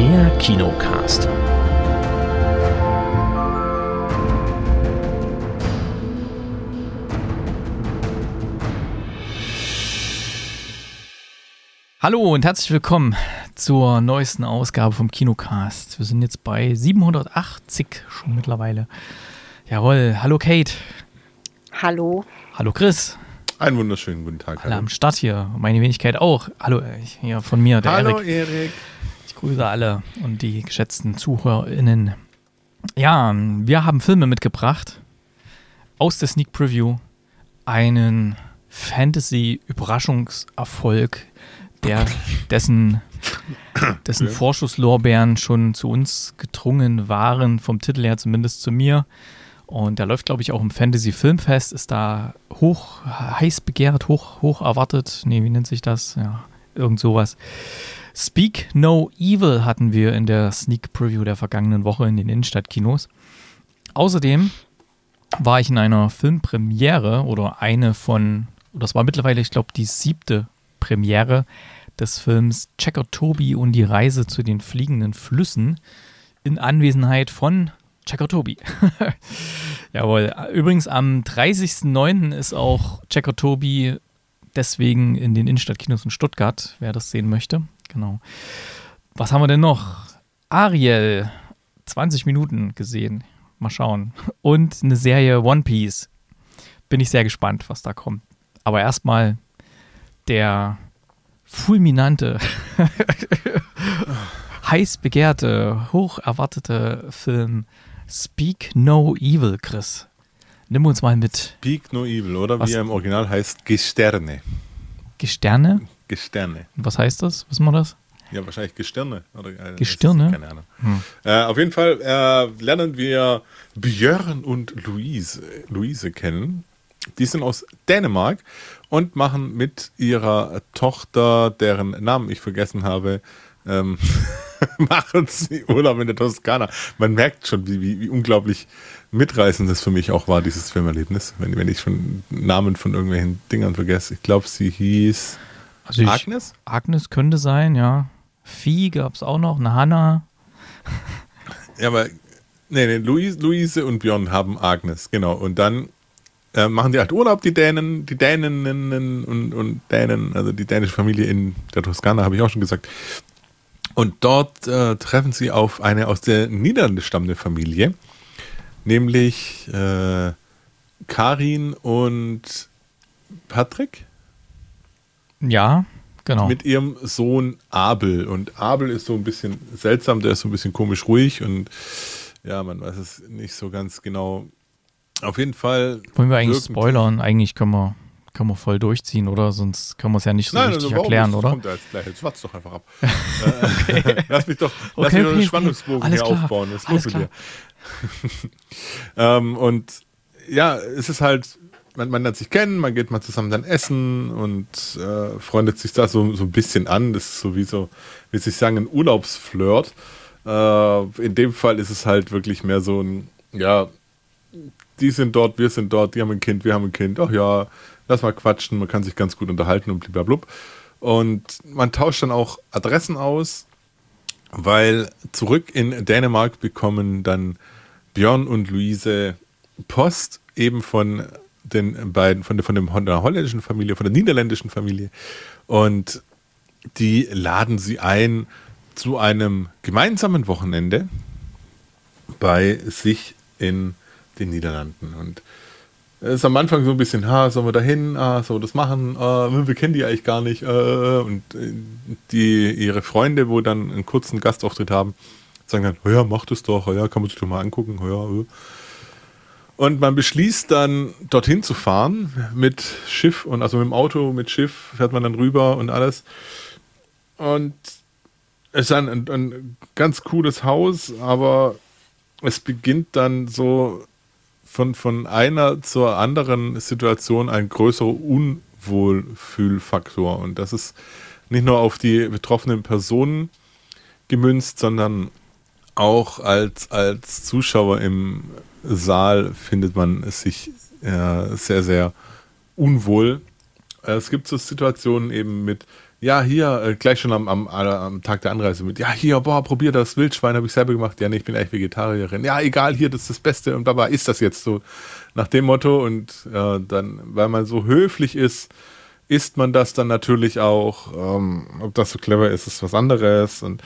Der Kinocast. Hallo und herzlich willkommen zur neuesten Ausgabe vom Kinocast. Wir sind jetzt bei 780 schon mittlerweile. Jawohl, hallo Kate. Hallo. Hallo Chris. Einen wunderschönen guten Tag. Alle hallo. am Start hier. Meine Wenigkeit auch. Hallo, äh, hier von mir, der Hallo Erik. Erik. Grüße alle und die geschätzten ZuhörerInnen. Ja, wir haben Filme mitgebracht aus der Sneak Preview. Einen Fantasy-Überraschungserfolg, der dessen, dessen. Vorschusslorbeeren schon zu uns gedrungen waren, vom Titel her zumindest zu mir. Und der läuft, glaube ich, auch im Fantasy Filmfest, ist da hoch, heiß begehrt, hoch, hoch erwartet. Nee, wie nennt sich das? Ja, irgend sowas. Speak No Evil hatten wir in der Sneak Preview der vergangenen Woche in den Innenstadtkinos. Außerdem war ich in einer Filmpremiere oder eine von, das war mittlerweile, ich glaube, die siebte Premiere des Films Checker Tobi und die Reise zu den fliegenden Flüssen in Anwesenheit von Checker Tobi. Jawohl. Übrigens am 30.09. ist auch Checker Tobi deswegen in den Innenstadtkinos in Stuttgart, wer das sehen möchte. Genau. Was haben wir denn noch? Ariel, 20 Minuten gesehen. Mal schauen. Und eine Serie One Piece. Bin ich sehr gespannt, was da kommt. Aber erstmal der fulminante, heiß begehrte, hoch erwartete Film Speak No Evil, Chris. Nimm uns mal mit. Speak No Evil, oder was? wie er im Original heißt, Gesterne. Gesterne? Gesterne. Was heißt das? Wissen wir das? Ja, wahrscheinlich Gestirne. Oder, äh, Gestirne? Keine Ahnung. Hm. Äh, auf jeden Fall äh, lernen wir Björn und Louise, Luise kennen. Die sind aus Dänemark und machen mit ihrer Tochter, deren Namen ich vergessen habe, ähm, machen sie Urlaub in der Toskana. Man merkt schon, wie, wie, wie, unglaublich mitreißend das für mich auch war, dieses Filmerlebnis, wenn, wenn ich schon Namen von irgendwelchen Dingern vergesse. Ich glaube, sie hieß also Agnes? Agnes könnte sein, ja. Vieh gab es auch noch, eine Hanna. Ja, aber nee, nee, Luise, Luise und Björn haben Agnes, genau. Und dann äh, machen die halt Urlaub, die Dänen, die Däninnen und, und Dänen, also die dänische Familie in der Toskana, habe ich auch schon gesagt. Und dort äh, treffen sie auf eine aus der Niederlande stammende Familie, nämlich äh, Karin und Patrick. Ja, genau. Mit ihrem Sohn Abel. Und Abel ist so ein bisschen seltsam, der ist so ein bisschen komisch ruhig und ja, man weiß es nicht so ganz genau. Auf jeden Fall. Wollen wir eigentlich spoilern? Eigentlich können wir kann man voll durchziehen, oder? Sonst kann man es ja nicht so Nein, richtig also erklären, oder? Kommt jetzt gleich. Jetzt wart's doch einfach ab. Äh, lass mich doch, lass okay, mich okay, einen Spannungsbogen okay. hier klar. aufbauen. Das Alles klar. ähm, und ja, es ist halt, man, man lernt sich kennen, man geht mal zusammen dann essen und äh, freundet sich da so, so ein bisschen an. Das ist so wie so, wie sie sagen, ein Urlaubsflirt. Äh, in dem Fall ist es halt wirklich mehr so ein, ja, die sind dort, wir sind dort, die haben ein Kind, wir haben ein Kind. Ach ja, lass mal quatschen, man kann sich ganz gut unterhalten und blablabla. Und man tauscht dann auch Adressen aus, weil zurück in Dänemark bekommen dann Björn und Luise Post eben von den beiden, von der, von, dem, von der holländischen Familie, von der niederländischen Familie. Und die laden sie ein zu einem gemeinsamen Wochenende bei sich in den Niederlanden. Und ist am Anfang so ein bisschen, ha, sollen wir da hin, ah, sollen wir das machen, ah, wir kennen die eigentlich gar nicht. Äh, und äh, die, ihre Freunde, wo dann einen kurzen Gastauftritt haben, sagen dann, ja, mach das doch, ja, kann man sich doch mal angucken, oh ja. Und man beschließt dann, dorthin zu fahren mit Schiff und also mit dem Auto, mit Schiff fährt man dann rüber und alles. Und es ist ein, ein ganz cooles Haus, aber es beginnt dann so von, von einer zur anderen Situation ein größerer Unwohlfühlfaktor. Und das ist nicht nur auf die betroffenen Personen gemünzt, sondern auch als, als Zuschauer im Saal findet man sich äh, sehr, sehr unwohl. Es gibt so Situationen eben mit ja, hier, äh, gleich schon am, am, am, Tag der Anreise mit, ja, hier, boah, probier das Wildschwein, habe ich selber gemacht. Ja, nee, ich bin eigentlich Vegetarierin. Ja, egal, hier, das ist das Beste und dabei ist das jetzt so nach dem Motto. Und äh, dann, weil man so höflich ist, isst man das dann natürlich auch. Ähm, ob das so clever ist, ist was anderes. Und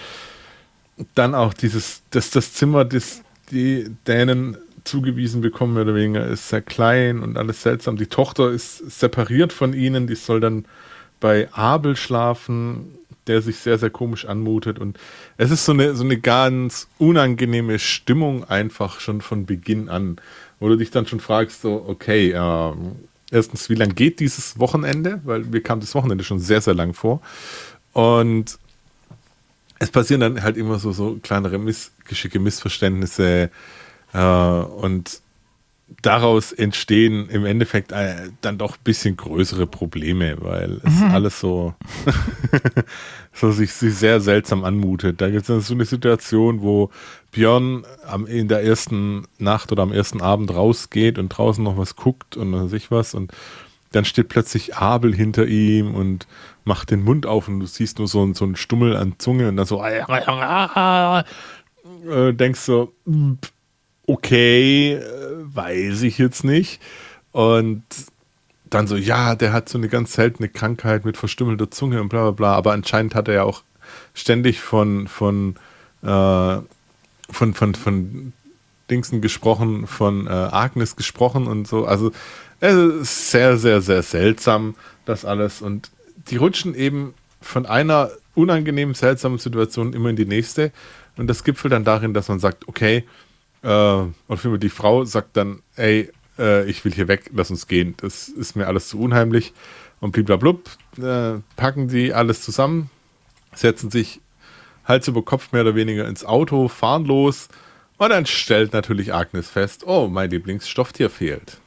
dann auch dieses, dass das Zimmer, das die Dänen zugewiesen bekommen, mehr oder weniger, ist sehr klein und alles seltsam. Die Tochter ist separiert von ihnen, die soll dann bei Abel schlafen, der sich sehr, sehr komisch anmutet. Und es ist so eine, so eine ganz unangenehme Stimmung einfach schon von Beginn an, wo du dich dann schon fragst, so, okay, äh, erstens, wie lange geht dieses Wochenende? Weil mir kam das Wochenende schon sehr, sehr lang vor. Und es passieren dann halt immer so, so kleinere Missgeschicke, Missverständnisse äh, und daraus entstehen im Endeffekt äh, dann doch ein bisschen größere Probleme, weil es mhm. alles so, so sich, sich, sehr seltsam anmutet. Da gibt es so eine Situation, wo Björn am, in der ersten Nacht oder am ersten Abend rausgeht und draußen noch was guckt und sich was und dann steht plötzlich Abel hinter ihm und macht den Mund auf und du siehst nur so, so einen Stummel an Zunge und dann so äh, denkst so, okay, äh, weiß ich jetzt nicht. Und dann so, ja, der hat so eine ganz seltene Krankheit mit verstümmelter Zunge und bla bla bla. Aber anscheinend hat er ja auch ständig von, von, äh, von, von, von Dingsen gesprochen, von äh, Agnes gesprochen und so. Also es ist sehr, sehr, sehr seltsam, das alles. Und die rutschen eben von einer unangenehmen, seltsamen Situation immer in die nächste. Und das gipfelt dann darin, dass man sagt, okay, äh, und die Frau sagt dann, ey, äh, ich will hier weg, lass uns gehen. Das ist mir alles zu unheimlich. Und bliblablub, äh, packen die alles zusammen, setzen sich Hals über Kopf mehr oder weniger ins Auto, fahren los. Und dann stellt natürlich Agnes fest, oh, mein Lieblingsstofftier fehlt.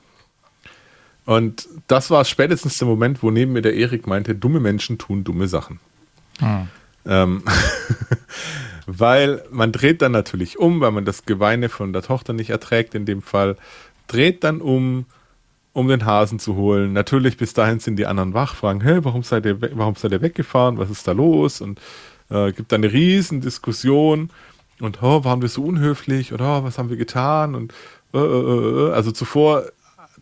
Und das war spätestens der Moment, wo neben mir der Erik meinte, dumme Menschen tun dumme Sachen. Hm. Ähm, weil man dreht dann natürlich um, weil man das Geweine von der Tochter nicht erträgt in dem Fall, dreht dann um, um den Hasen zu holen. Natürlich bis dahin sind die anderen wach, fragen, hey, warum seid ihr, warum seid ihr weggefahren, was ist da los? Und äh, gibt dann eine riesen Diskussion und oh, waren wir so unhöflich oder oh, was haben wir getan? Und äh, äh, äh, äh. also zuvor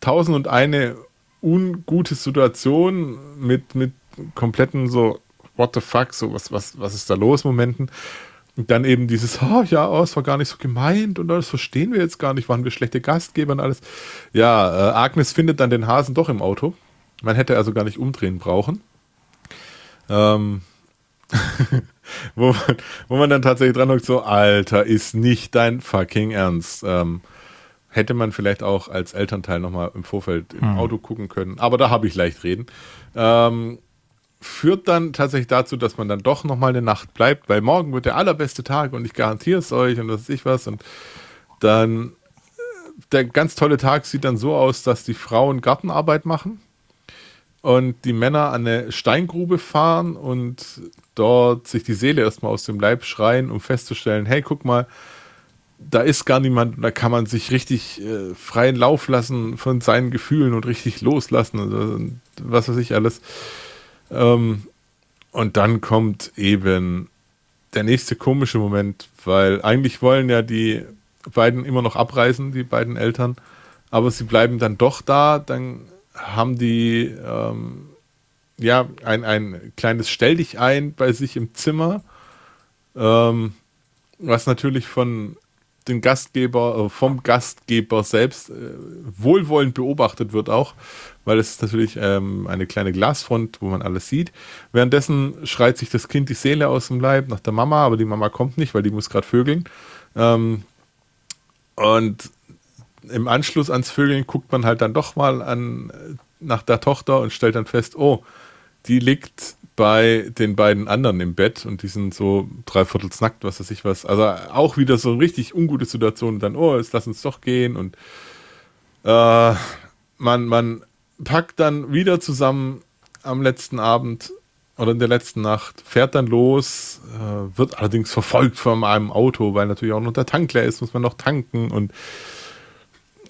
tausend und eine ungute Situation mit, mit kompletten so, what the fuck, so was, was, was ist da los Momenten. Und dann eben dieses, oh ja, oh, es war gar nicht so gemeint und das verstehen wir jetzt gar nicht, waren wir schlechte Gastgeber und alles. Ja, äh, Agnes findet dann den Hasen doch im Auto. Man hätte also gar nicht umdrehen brauchen. Ähm, wo, man, wo man dann tatsächlich dran hockt, so, Alter, ist nicht dein fucking Ernst. Ähm, hätte man vielleicht auch als Elternteil nochmal im Vorfeld im hm. Auto gucken können. Aber da habe ich leicht reden. Ähm, führt dann tatsächlich dazu, dass man dann doch nochmal eine Nacht bleibt, weil morgen wird der allerbeste Tag und ich garantiere es euch und das ist ich was. Und dann äh, der ganz tolle Tag sieht dann so aus, dass die Frauen Gartenarbeit machen und die Männer an eine Steingrube fahren und dort sich die Seele erstmal aus dem Leib schreien, um festzustellen, hey, guck mal, da ist gar niemand, da kann man sich richtig äh, freien Lauf lassen von seinen Gefühlen und richtig loslassen, also, was weiß ich alles. Ähm, und dann kommt eben der nächste komische Moment, weil eigentlich wollen ja die beiden immer noch abreisen, die beiden Eltern, aber sie bleiben dann doch da, dann haben die ähm, ja ein, ein kleines Stell dich ein bei sich im Zimmer, ähm, was natürlich von den Gastgeber, äh, vom Gastgeber selbst äh, wohlwollend beobachtet wird auch, weil es ist natürlich ähm, eine kleine Glasfront, wo man alles sieht. Währenddessen schreit sich das Kind die Seele aus dem Leib nach der Mama, aber die Mama kommt nicht, weil die muss gerade vögeln. Ähm, und im Anschluss ans Vögeln guckt man halt dann doch mal an nach der Tochter und stellt dann fest, oh, die liegt bei den beiden anderen im Bett und die sind so dreiviertel nackt, was weiß ich was. Also auch wieder so eine richtig ungute Situation. Und dann, oh, jetzt lass uns doch gehen. Und äh, man, man packt dann wieder zusammen am letzten Abend oder in der letzten Nacht, fährt dann los, äh, wird allerdings verfolgt von einem Auto, weil natürlich auch noch der Tank leer ist, muss man noch tanken und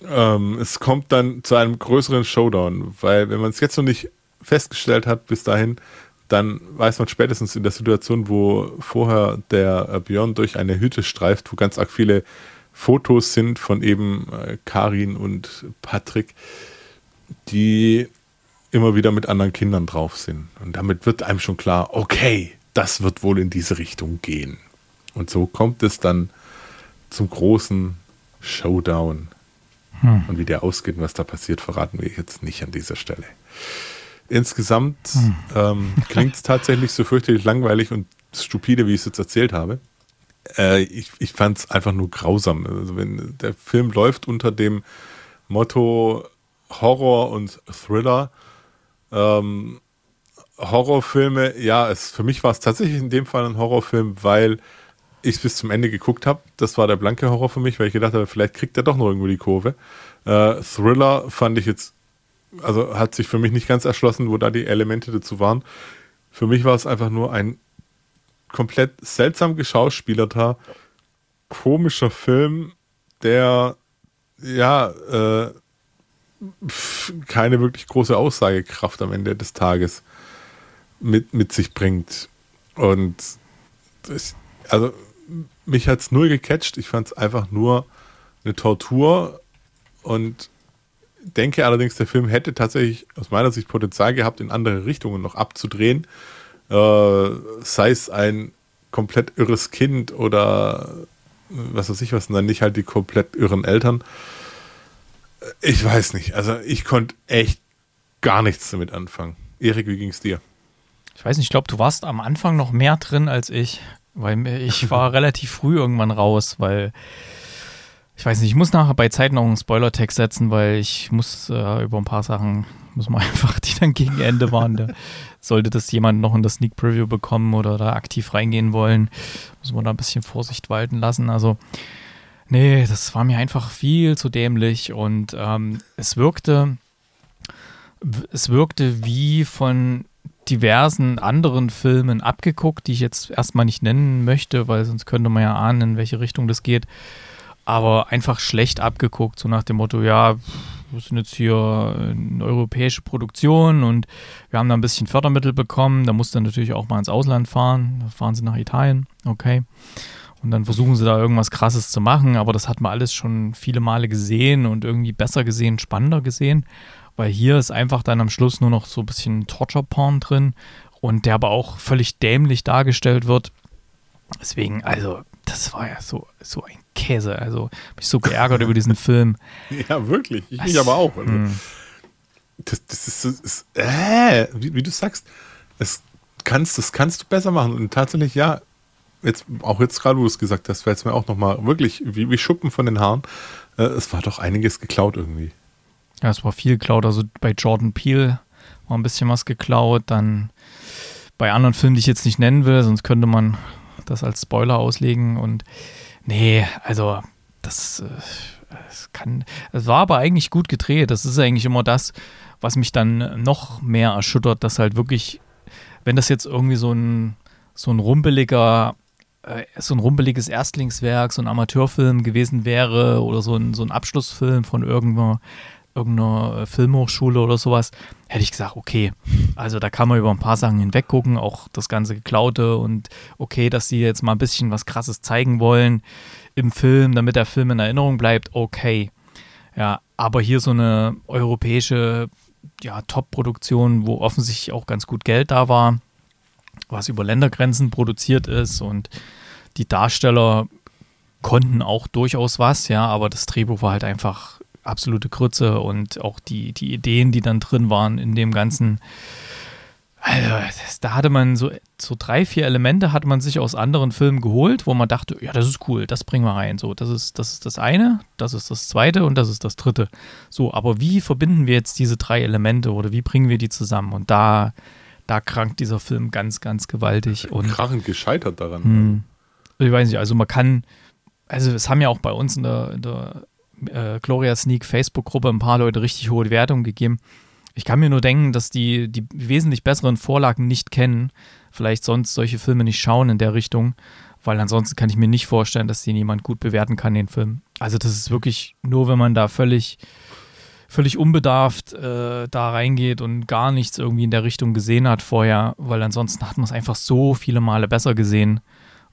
ähm, es kommt dann zu einem größeren Showdown, weil wenn man es jetzt noch nicht festgestellt hat bis dahin, dann weiß man spätestens in der Situation, wo vorher der äh, Björn durch eine Hütte streift, wo ganz arg viele Fotos sind von eben äh, Karin und Patrick, die immer wieder mit anderen Kindern drauf sind. Und damit wird einem schon klar, okay, das wird wohl in diese Richtung gehen. Und so kommt es dann zum großen Showdown. Hm. Und wie der ausgeht und was da passiert, verraten wir jetzt nicht an dieser Stelle. Insgesamt hm. ähm, klingt es tatsächlich so fürchterlich langweilig und stupide, wie ich es jetzt erzählt habe. Äh, ich ich fand es einfach nur grausam. Also wenn der Film läuft unter dem Motto Horror und Thriller, ähm, Horrorfilme, ja, es, für mich war es tatsächlich in dem Fall ein Horrorfilm, weil ich es bis zum Ende geguckt habe. Das war der blanke Horror für mich, weil ich gedacht habe, vielleicht kriegt er doch noch irgendwo die Kurve. Äh, Thriller fand ich jetzt also hat sich für mich nicht ganz erschlossen, wo da die Elemente dazu waren. Für mich war es einfach nur ein komplett seltsam geschauspielerter, komischer Film, der ja äh, keine wirklich große Aussagekraft am Ende des Tages mit, mit sich bringt. Und das, also mich hat es null gecatcht. Ich fand es einfach nur eine Tortur und denke allerdings, der Film hätte tatsächlich aus meiner Sicht Potenzial gehabt, in andere Richtungen noch abzudrehen. Äh, sei es ein komplett irres Kind oder was weiß ich was, und dann nicht halt die komplett irren Eltern. Ich weiß nicht. Also ich konnte echt gar nichts damit anfangen. Erik, wie ging es dir? Ich weiß nicht, ich glaube, du warst am Anfang noch mehr drin als ich, weil ich war relativ früh irgendwann raus, weil ich weiß nicht, ich muss nachher bei Zeit noch einen Spoiler-Text setzen, weil ich muss äh, über ein paar Sachen, muss man einfach, die dann gegen Ende waren. Da, sollte das jemand noch in das Sneak Preview bekommen oder da aktiv reingehen wollen, muss man da ein bisschen Vorsicht walten lassen. Also, nee, das war mir einfach viel zu dämlich und ähm, es wirkte, es wirkte wie von diversen anderen Filmen abgeguckt, die ich jetzt erstmal nicht nennen möchte, weil sonst könnte man ja ahnen, in welche Richtung das geht aber einfach schlecht abgeguckt, so nach dem Motto, ja, wir sind jetzt hier eine europäische Produktion und wir haben da ein bisschen Fördermittel bekommen, da musst du natürlich auch mal ins Ausland fahren, da fahren sie nach Italien, okay. Und dann versuchen sie da irgendwas Krasses zu machen, aber das hat man alles schon viele Male gesehen und irgendwie besser gesehen, spannender gesehen, weil hier ist einfach dann am Schluss nur noch so ein bisschen Torture-Porn drin und der aber auch völlig dämlich dargestellt wird. Deswegen, also, das war ja so, so ein Käse. Also mich so geärgert über diesen Film. Ja, wirklich. Ich mich aber auch. Also, hm. das, das ist, das ist äh, wie, wie, du sagst, das kannst, das kannst du besser machen. Und tatsächlich, ja, jetzt, auch jetzt gerade, wo du es gesagt hast, fällt es mir auch nochmal wirklich wie, wie Schuppen von den Haaren. Äh, es war doch einiges geklaut irgendwie. Ja, es war viel geklaut. Also bei Jordan Peele war ein bisschen was geklaut. Dann bei anderen Filmen, die ich jetzt nicht nennen will, sonst könnte man das als Spoiler auslegen. Und nee, also das, das äh, kann. Es war aber eigentlich gut gedreht. Das ist eigentlich immer das, was mich dann noch mehr erschüttert, dass halt wirklich, wenn das jetzt irgendwie so ein, so ein rumpeliger äh, so ein rumpeliges Erstlingswerk, so ein Amateurfilm gewesen wäre oder so ein, so ein Abschlussfilm von irgendeiner, irgendeiner Filmhochschule oder sowas, hätte ich gesagt, okay, also da kann man über ein paar Sachen hinweg gucken, auch das ganze Geklaute und okay, dass sie jetzt mal ein bisschen was Krasses zeigen wollen im Film, damit der Film in Erinnerung bleibt, okay. Ja, aber hier so eine europäische ja, Top-Produktion, wo offensichtlich auch ganz gut Geld da war, was über Ländergrenzen produziert ist und die Darsteller konnten auch durchaus was, ja, aber das Drehbuch war halt einfach absolute Krütze und auch die, die Ideen, die dann drin waren in dem ganzen. Also, das, da hatte man so, so drei, vier Elemente hat man sich aus anderen Filmen geholt, wo man dachte, ja, das ist cool, das bringen wir rein. So, das ist, das ist das eine, das ist das zweite und das ist das dritte. So, aber wie verbinden wir jetzt diese drei Elemente oder wie bringen wir die zusammen? Und da, da krankt dieser Film ganz, ganz gewaltig. Und, Krachend gescheitert daran. Hm, ich weiß nicht, also man kann, also es haben ja auch bei uns in der, in der äh, Gloria Sneak Facebook-Gruppe ein paar Leute richtig hohe Wertungen gegeben. Ich kann mir nur denken, dass die die wesentlich besseren Vorlagen nicht kennen, vielleicht sonst solche Filme nicht schauen in der Richtung, weil ansonsten kann ich mir nicht vorstellen, dass den jemand gut bewerten kann, den Film. Also das ist wirklich nur, wenn man da völlig völlig unbedarft äh, da reingeht und gar nichts irgendwie in der Richtung gesehen hat vorher, weil ansonsten hat man es einfach so viele Male besser gesehen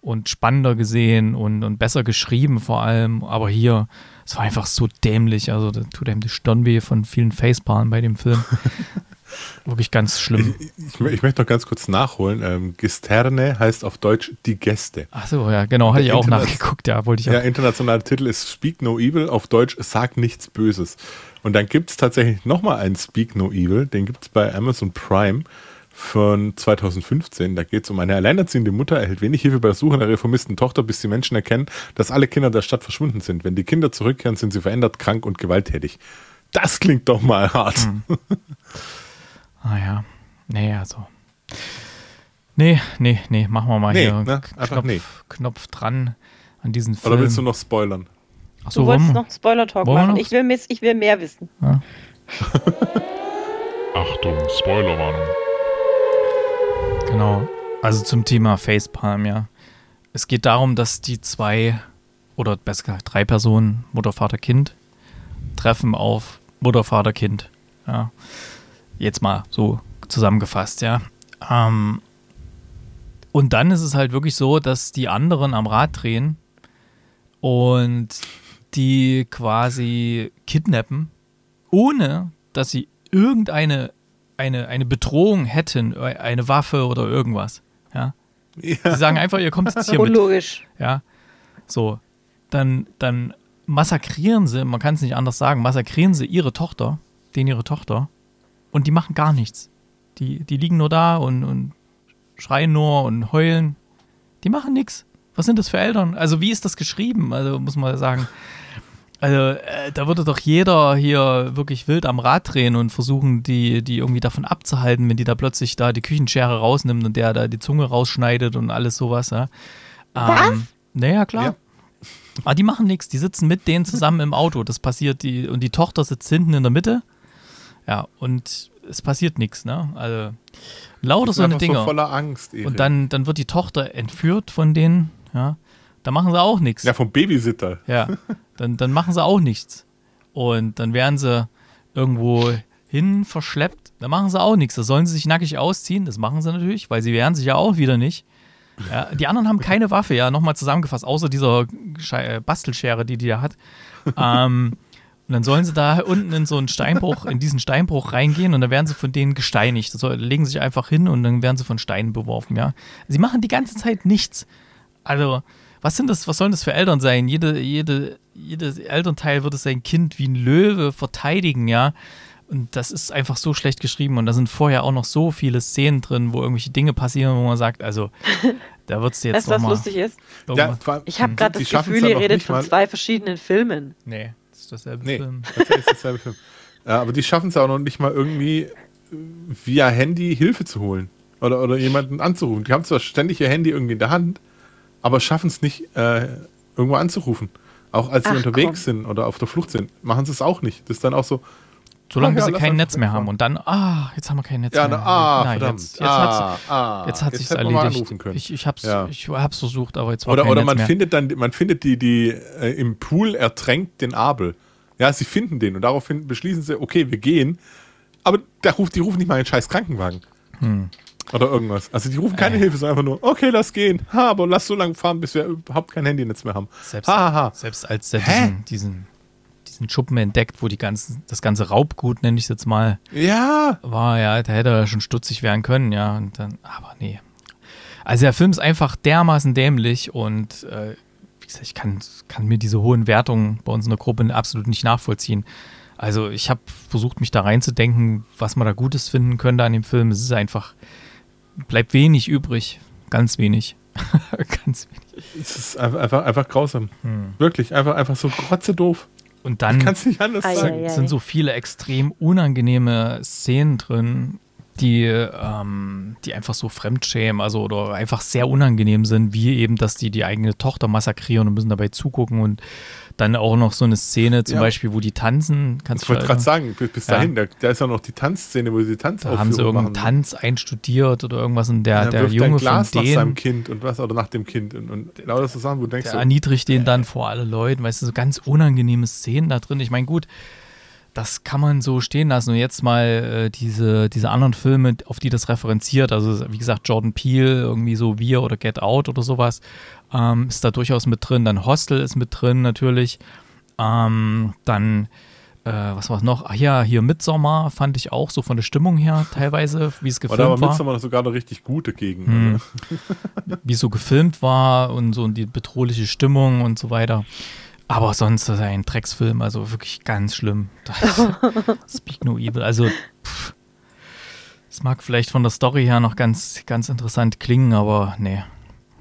und spannender gesehen und, und besser geschrieben vor allem. Aber hier, es war einfach so dämlich. Also da tut einem die Stirn weh von vielen Facepalmen bei dem Film. Wirklich ganz schlimm. Ich, ich, ich, möchte noch ganz kurz nachholen. Ähm, Gesterne heißt auf Deutsch die Gäste. Ach so, ja, genau, hatte ich auch nachgeguckt, ja, wollte ich auch. Der internationale Titel ist Speak No Evil, auf Deutsch Sag nichts Böses. Und dann gibt es tatsächlich nochmal einen Speak No Evil, den gibt es bei Amazon Prime von 2015. Da geht es um eine alleinerziehende Mutter, erhält wenig Hilfe bei der Suche einer reformisten Tochter, bis die Menschen erkennen, dass alle Kinder der Stadt verschwunden sind. Wenn die Kinder zurückkehren, sind sie verändert, krank und gewalttätig. Das klingt doch mal hart. Hm. Ah ja. Nee, also. Nee, nee, nee, machen wir mal nee, hier. Ne? Knopf, nee. Knopf dran an diesen Film. Oder willst du noch spoilern? Achso, du wolltest noch Spoiler-Talk machen. Ich will, ich will mehr wissen. Ja. Achtung, Spoilerwarnung. Genau. Also zum Thema Facepalm, ja. Es geht darum, dass die zwei oder besser gesagt drei Personen, Mutter, Vater, Kind, treffen auf Mutter, Vater, Kind. Ja. Jetzt mal so zusammengefasst, ja. Ähm, und dann ist es halt wirklich so, dass die anderen am Rad drehen und die quasi kidnappen, ohne dass sie irgendeine eine, eine Bedrohung hätten, eine Waffe oder irgendwas. Ja. ja. Sie sagen einfach, ihr kommt jetzt hier Unlogisch. mit. Ja. So. Dann, dann massakrieren sie, man kann es nicht anders sagen, massakrieren sie ihre Tochter, den ihre Tochter, und die machen gar nichts. Die, die liegen nur da und, und schreien nur und heulen. Die machen nichts. Was sind das für Eltern? Also, wie ist das geschrieben? Also, muss man sagen. Also, äh, da würde doch jeder hier wirklich wild am Rad drehen und versuchen, die, die irgendwie davon abzuhalten, wenn die da plötzlich da die Küchenschere rausnimmt und der da die Zunge rausschneidet und alles sowas. Ja. Ähm, naja, klar. Ja. Aber die machen nichts. Die sitzen mit denen zusammen im Auto. Das passiert, die, und die Tochter sitzt hinten in der Mitte. Ja, und es passiert nichts, ne? Also lauter so eine Dinge. So voller Angst. Erik. Und dann, dann wird die Tochter entführt von denen, ja. Da machen sie auch nichts. Ja, vom Babysitter. Ja, dann, dann machen sie auch nichts. Und dann werden sie irgendwo hin verschleppt. Da machen sie auch nichts. Da sollen sie sich nackig ausziehen. Das machen sie natürlich, weil sie wehren sich ja auch wieder nicht. Ja, die anderen haben keine Waffe, ja, nochmal zusammengefasst, außer dieser äh, Bastelschere, die die da hat. Ähm, und dann sollen sie da unten in so einen Steinbruch, in diesen Steinbruch reingehen und dann werden sie von denen gesteinigt. So, legen sich einfach hin und dann werden sie von Steinen beworfen, ja. Sie machen die ganze Zeit nichts. Also, was sind das, was sollen das für Eltern sein? Jede, jede, jedes Elternteil würde sein Kind wie ein Löwe verteidigen, ja. Und das ist einfach so schlecht geschrieben. Und da sind vorher auch noch so viele Szenen drin, wo irgendwelche Dinge passieren, wo man sagt, also, da wird es jetzt. Weißt du, was lustig ist? Ja, ich habe gerade das Gefühl, ihr redet von zwei verschiedenen Filmen. Nee, das ist dasselbe nee, Film. ist dasselbe Film. Ja, aber die schaffen es auch noch nicht mal irgendwie via Handy Hilfe zu holen. Oder, oder jemanden anzurufen. Die haben zwar ständig ihr Handy irgendwie in der Hand, aber schaffen es nicht, äh, irgendwo anzurufen. Auch als sie Ach, unterwegs komm. sind oder auf der Flucht sind, machen sie es auch nicht. Das ist dann auch so. Solange ja, sie kein Netz mehr haben und dann, ah, jetzt haben wir kein Netz ja, mehr. Na, ah, Na, verdammt. Jetzt, jetzt ah, ah, jetzt hat sich erledigt. Ich, ich hab's, ja. ich hab's versucht, aber jetzt war Oder, kein oder Netz man mehr. findet dann, man findet die, die äh, im Pool ertränkt den Abel. Ja, sie finden den und daraufhin beschließen sie, okay, wir gehen. Aber der ruft, die rufen nicht mal einen scheiß Krankenwagen. Hm. Oder irgendwas. Also die rufen keine äh. Hilfe, sondern einfach nur, okay, lass gehen. Ha, aber lass so lange fahren, bis wir überhaupt kein Handynetz mehr haben. Selbst, ha, ha, ha. selbst als er diesen, diesen, diesen Schuppen entdeckt, wo die ganzen, das ganze Raubgut, nenne ich es jetzt mal, ja. war, ja, da hätte er schon stutzig werden können, ja. Und dann, aber nee. Also der Film ist einfach dermaßen dämlich und äh, wie gesagt, ich kann, kann mir diese hohen Wertungen bei uns in der Gruppe absolut nicht nachvollziehen. Also ich habe versucht, mich da reinzudenken, was man da Gutes finden könnte an dem Film. Es ist einfach, bleibt wenig übrig. Ganz wenig. Ganz wenig. Es ist einfach, einfach, grausam. Hm. Wirklich, einfach, einfach so grotze doof. Und dann nicht anders sagen. sind so viele extrem unangenehme Szenen drin, die, ähm, die einfach so fremdschämen, also oder einfach sehr unangenehm sind, wie eben, dass die die eigene Tochter massakrieren und müssen dabei zugucken und dann auch noch so eine Szene, zum ja. Beispiel, wo die tanzen. Kannst ich wollte gerade sagen, bis, dahin, da, da, ist ja noch die Tanzszene, wo sie Tanz Da haben sie irgendeinen machen. Tanz einstudiert oder irgendwas und der, ja, der Junge ein Glas von denen, nach seinem Kind und was, oder nach dem Kind und, und genau das so Sachen, wo du denkst der so, erniedrigt den dann vor alle Leuten, weißt du, so ganz unangenehme Szenen da drin. Ich meine, gut, das kann man so stehen lassen. Und jetzt mal äh, diese, diese anderen Filme, auf die das referenziert, also wie gesagt, Jordan Peele, irgendwie so Wir oder Get Out oder sowas, ähm, ist da durchaus mit drin. Dann Hostel ist mit drin natürlich. Ähm, dann, äh, was war es noch? Ach ja, hier Midsommar fand ich auch so von der Stimmung her teilweise, wie es gefilmt war. Da war Midsommar sogar eine richtig gute Gegend. Hm. wie es so gefilmt war und so die bedrohliche Stimmung und so weiter. Aber sonst ist er ein Drecksfilm, also wirklich ganz schlimm. Speak No Evil. Also, es mag vielleicht von der Story her noch ganz, ganz interessant klingen, aber nee.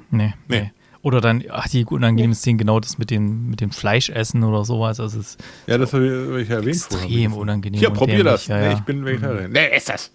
Nee. Nee. nee. Oder dann, ach, die unangenehmen Szenen, genau das mit dem, mit dem Fleischessen oder sowas. Also es ja, das habe ich, ich erwähnt. Extrem unangenehm. Hier, probier das. Ja, nee, ich bin Vegetarier. Mhm. Nee, ist das.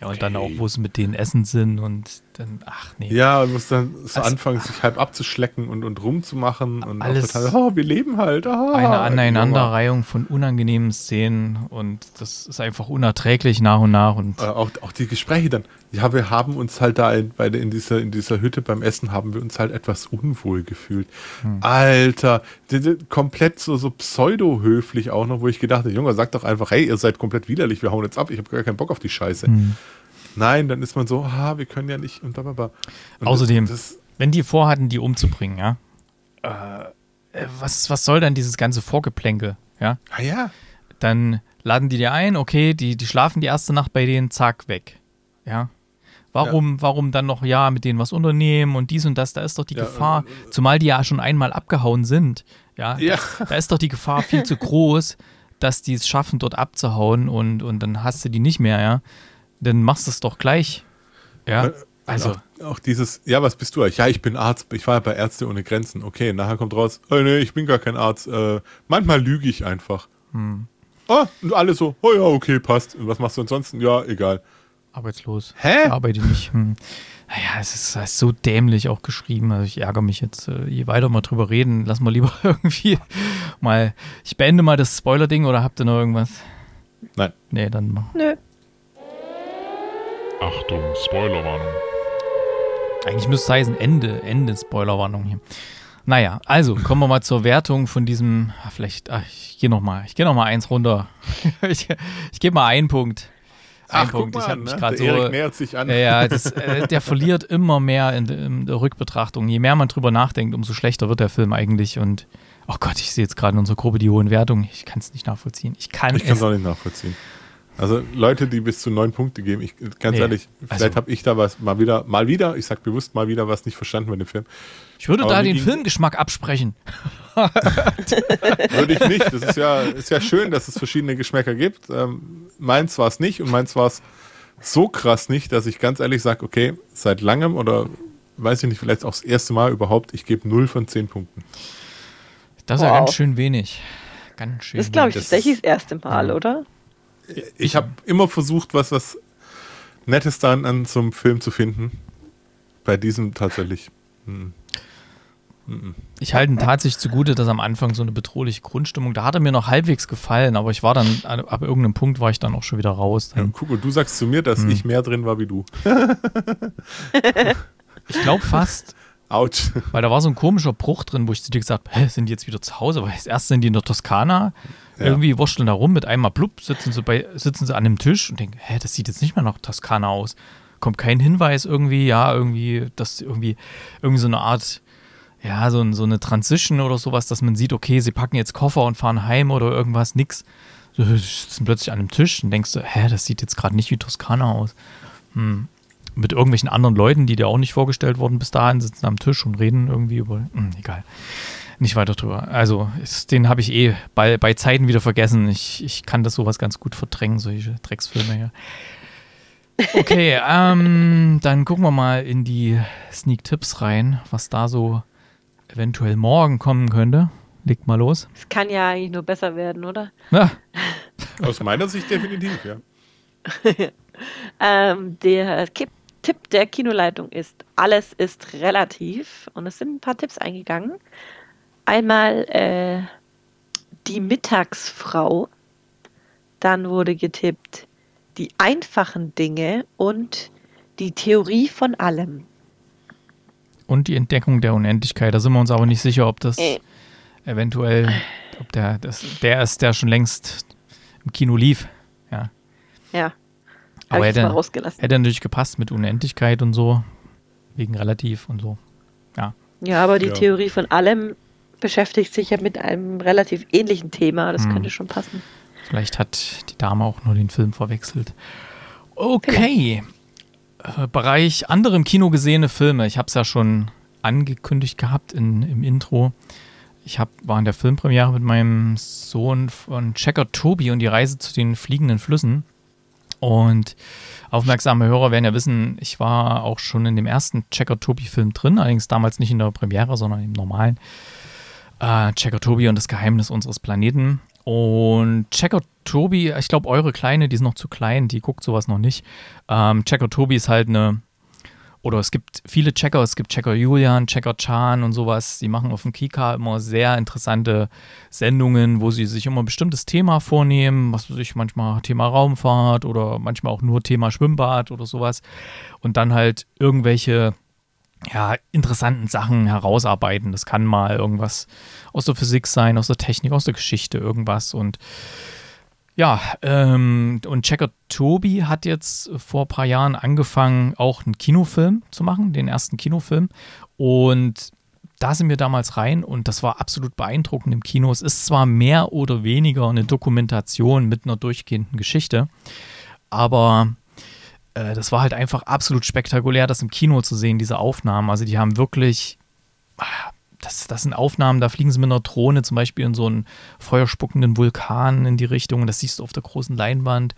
Ja, und dann auch, wo es mit den Essen sind und dann, ach nee. Ja, und muss dann so also, anfangen, sich halb abzuschlecken und, und rumzumachen und alles total, oh, wir leben halt. Oh, eine Aneinanderreihung von unangenehmen Szenen und das ist einfach unerträglich nach und nach. Und äh, auch, auch die Gespräche dann. Ja, wir haben uns halt da in, bei, in, dieser, in dieser Hütte beim Essen haben wir uns halt etwas unwohl gefühlt. Hm. Alter, die, die, komplett so, so pseudo-höflich auch noch, wo ich gedacht habe, Junge, sag doch einfach, hey, ihr seid komplett widerlich, wir hauen jetzt ab, ich habe gar keinen Bock auf die Scheiße. Hm. Nein, dann ist man so, ah, wir können ja nicht und blablabla. Und Außerdem, das, wenn die vorhatten, die umzubringen, ja, äh, was, was soll dann dieses ganze Vorgeplänkel, ja? Ah ja. Dann laden die dir ein, okay, die, die schlafen die erste Nacht bei denen, zack, weg. Ja. Warum, ja. warum dann noch, ja, mit denen was unternehmen und dies und das, da ist doch die ja, Gefahr, äh, zumal die ja schon einmal abgehauen sind, ja, ja. Da, da, ist doch die Gefahr viel zu groß, dass die es schaffen, dort abzuhauen und, und dann hast du die nicht mehr, ja dann machst du es doch gleich. Ja. Also. Auch, auch, dieses, ja, was bist du eigentlich? Ja, ich bin Arzt, ich war ja bei Ärzte ohne Grenzen. Okay, nachher kommt raus, oh nee, ich bin gar kein Arzt. Äh, manchmal lüge ich einfach. Hm. Oh, und alle so, oh ja, okay, passt. Und was machst du ansonsten? Ja, egal. Arbeitslos. Hä? Ich arbeite nicht. Hm. Naja, es ist, es ist, so dämlich auch geschrieben. Also ich ärgere mich jetzt. Äh, je weiter wir drüber reden, lass mal lieber irgendwie mal. Ich beende mal das Spoiler-Ding oder habt ihr noch irgendwas? Nein. Nee, dann mal. Nö. Achtung, Spoilerwarnung. Eigentlich müsste es heißen Ende, Ende Spoilerwarnung hier. Naja, also kommen wir mal zur Wertung von diesem. Ah, vielleicht, ach, ich gehe nochmal, ich gehe noch mal eins runter. ich, ich gebe mal einen Punkt. Ein ach, Punkt. Mal, ich habe mich ne? gerade so. Erik nähert sich an. Ja, ja das, äh, der verliert immer mehr in, in, der Rückbetrachtung. Je mehr man drüber nachdenkt, umso schlechter wird der Film eigentlich. Und oh Gott, ich sehe jetzt gerade in unserer Gruppe die hohen Wertungen. Ich kann es nicht nachvollziehen. Ich kann ich es auch nicht nachvollziehen. Also Leute, die bis zu neun Punkte geben, ich, ganz nee, ehrlich, vielleicht also, habe ich da was mal wieder, mal wieder, ich sag bewusst mal wieder was nicht verstanden bei dem Film. Ich würde Aber da den Filmgeschmack absprechen. würde ich nicht. Das ist ja, ist ja schön, dass es verschiedene Geschmäcker gibt. Ähm, meins war es nicht und meins war es so krass nicht, dass ich ganz ehrlich sage, okay, seit langem oder weiß ich nicht, vielleicht auch das erste Mal überhaupt, ich gebe 0 von 10 Punkten. Das ist wow. ja ganz schön wenig. Ganz schön. Das ist, glaube ich, tatsächlich das erste Mal, ja. oder? Ich habe immer versucht, was, was Nettes dann an zum Film zu finden. Bei diesem tatsächlich. Hm. Ich halte ihn tatsächlich zugute, dass am Anfang so eine bedrohliche Grundstimmung, da hat er mir noch halbwegs gefallen, aber ich war dann, ab irgendeinem Punkt war ich dann auch schon wieder raus. Ja, guck, und du sagst zu mir, dass hm. ich mehr drin war wie du. ich glaube fast. Autsch. Weil da war so ein komischer Bruch drin, wo ich zu dir gesagt habe, sind die jetzt wieder zu Hause? Weil das erste sind die in der Toskana, ja. Irgendwie wurschteln da rum mit einmal blub, sitzen sie, bei, sitzen sie an einem Tisch und denken, hä, das sieht jetzt nicht mehr nach Toskana aus. Kommt kein Hinweis irgendwie, ja, irgendwie, dass irgendwie, irgendwie so eine Art, ja, so, so eine Transition oder sowas, dass man sieht, okay, sie packen jetzt Koffer und fahren heim oder irgendwas, nix. Sie sitzen plötzlich an einem Tisch und denkst du, hä, das sieht jetzt gerade nicht wie Toskana aus. Hm. Mit irgendwelchen anderen Leuten, die dir auch nicht vorgestellt wurden bis dahin, sitzen am Tisch und reden irgendwie über, hm, egal nicht weiter drüber. Also, ist, den habe ich eh bei, bei Zeiten wieder vergessen. Ich, ich kann das sowas ganz gut verdrängen, solche Drecksfilme hier. Okay, ähm, dann gucken wir mal in die Sneak Tipps rein, was da so eventuell morgen kommen könnte. Legt mal los. Es kann ja eigentlich nur besser werden, oder? Ja. Aus meiner Sicht definitiv, ja. ähm, der Tipp der Kinoleitung ist, alles ist relativ. Und es sind ein paar Tipps eingegangen. Einmal äh, die Mittagsfrau, dann wurde getippt die einfachen Dinge und die Theorie von allem. Und die Entdeckung der Unendlichkeit. Da sind wir uns aber nicht sicher, ob das äh. eventuell, ob der, das, der ist, der schon längst im Kino lief. Ja. Ja. Aber hätte, rausgelassen. hätte natürlich gepasst mit Unendlichkeit und so. Wegen relativ und so. Ja. Ja, aber die Ja. Theorie von allem beschäftigt sich ja mit einem relativ ähnlichen Thema. Das Hm. könnte schon passen. Vielleicht hat die Dame auch nur den Film verwechselt. Okay. Äh, Bereich andere im Kino gesehene Filme. Ich habe es ja schon angekündigt gehabt in, im Intro. Ich hab, war in der Filmpremiere mit meinem Sohn von Checker Tobi und die Reise zu den fliegenden Flüssen. Und aufmerksame Hörer werden ja wissen, ich war auch schon in dem ersten Checker Tobi-Film drin, allerdings damals nicht in der Premiere, sondern im normalen. Äh, Checker Tobi und das Geheimnis unseres Planeten. Und Checker Tobi, ich glaube, eure Kleine, die ist noch zu klein, die guckt sowas noch nicht. Ähm, Checker Tobi ist halt eine, oder es gibt viele Checker, es gibt Checker Julian, Checker Chan und sowas. Die machen auf dem Kika immer sehr interessante Sendungen, wo sie sich immer ein bestimmtes Thema vornehmen, was weiß ich, manchmal Thema Raumfahrt oder manchmal auch nur Thema Schwimmbad oder sowas. Und dann halt irgendwelche ja, interessanten Sachen herausarbeiten. Das kann mal irgendwas aus der Physik sein, aus der Technik, aus der Geschichte, irgendwas. Und ja, ähm, und Checker Tobi hat jetzt vor ein paar Jahren angefangen, auch einen Kinofilm zu machen, den ersten Kinofilm. Und da sind wir damals rein und das war absolut beeindruckend im Kino. Es ist zwar mehr oder weniger eine Dokumentation mit einer durchgehenden Geschichte, aber äh, das war halt einfach absolut spektakulär, das im Kino zu sehen, diese Aufnahmen. Also die haben wirklich, ah, das, das sind Aufnahmen, da fliegen sie mit einer Drohne zum Beispiel in so einen feuerspuckenden Vulkan in die Richtung. Das siehst du auf der großen Leinwand.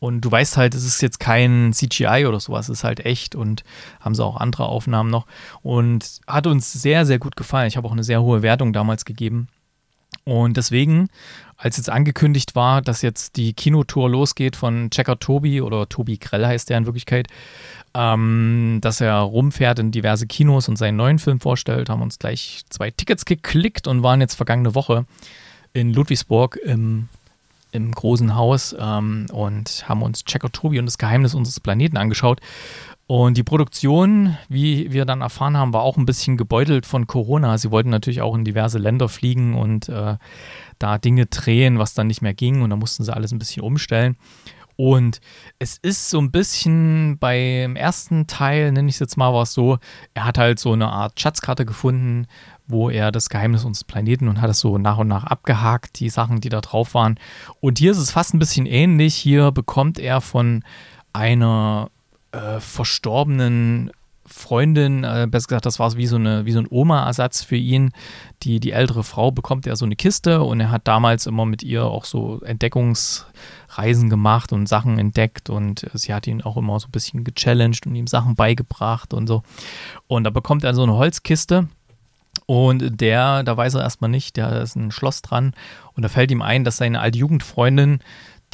Und du weißt halt, es ist jetzt kein CGI oder sowas, es ist halt echt und haben sie auch andere Aufnahmen noch. Und hat uns sehr, sehr gut gefallen. Ich habe auch eine sehr hohe Wertung damals gegeben. Und deswegen, als jetzt angekündigt war, dass jetzt die Kinotour losgeht von Checker Tobi oder Tobi Grell heißt der in Wirklichkeit, ähm, dass er rumfährt in diverse Kinos und seinen neuen Film vorstellt, haben uns gleich zwei Tickets geklickt und waren jetzt vergangene Woche in Ludwigsburg im, im großen Haus ähm, und haben uns Checker Tobi und das Geheimnis unseres Planeten angeschaut. Und die Produktion, wie wir dann erfahren haben, war auch ein bisschen gebeutelt von Corona. Sie wollten natürlich auch in diverse Länder fliegen und äh, da Dinge drehen, was dann nicht mehr ging. Und da mussten sie alles ein bisschen umstellen. Und es ist so ein bisschen beim ersten Teil, nenne ich es jetzt mal, war es so, er hat halt so eine Art Schatzkarte gefunden, wo er das Geheimnis unseres Planeten und hat es so nach und nach abgehakt, die Sachen, die da drauf waren. Und hier ist es fast ein bisschen ähnlich. Hier bekommt er von einer äh, verstorbenen Freundin, äh, besser gesagt, das war wie so, eine, wie so ein Oma-Ersatz für ihn. Die, die ältere Frau bekommt er so eine Kiste und er hat damals immer mit ihr auch so Entdeckungsreisen gemacht und Sachen entdeckt und sie hat ihn auch immer so ein bisschen gechallenged und ihm Sachen beigebracht und so. Und da bekommt er so eine Holzkiste. Und der, da weiß er erstmal nicht, da ist ein Schloss dran. Und da fällt ihm ein, dass seine alte Jugendfreundin,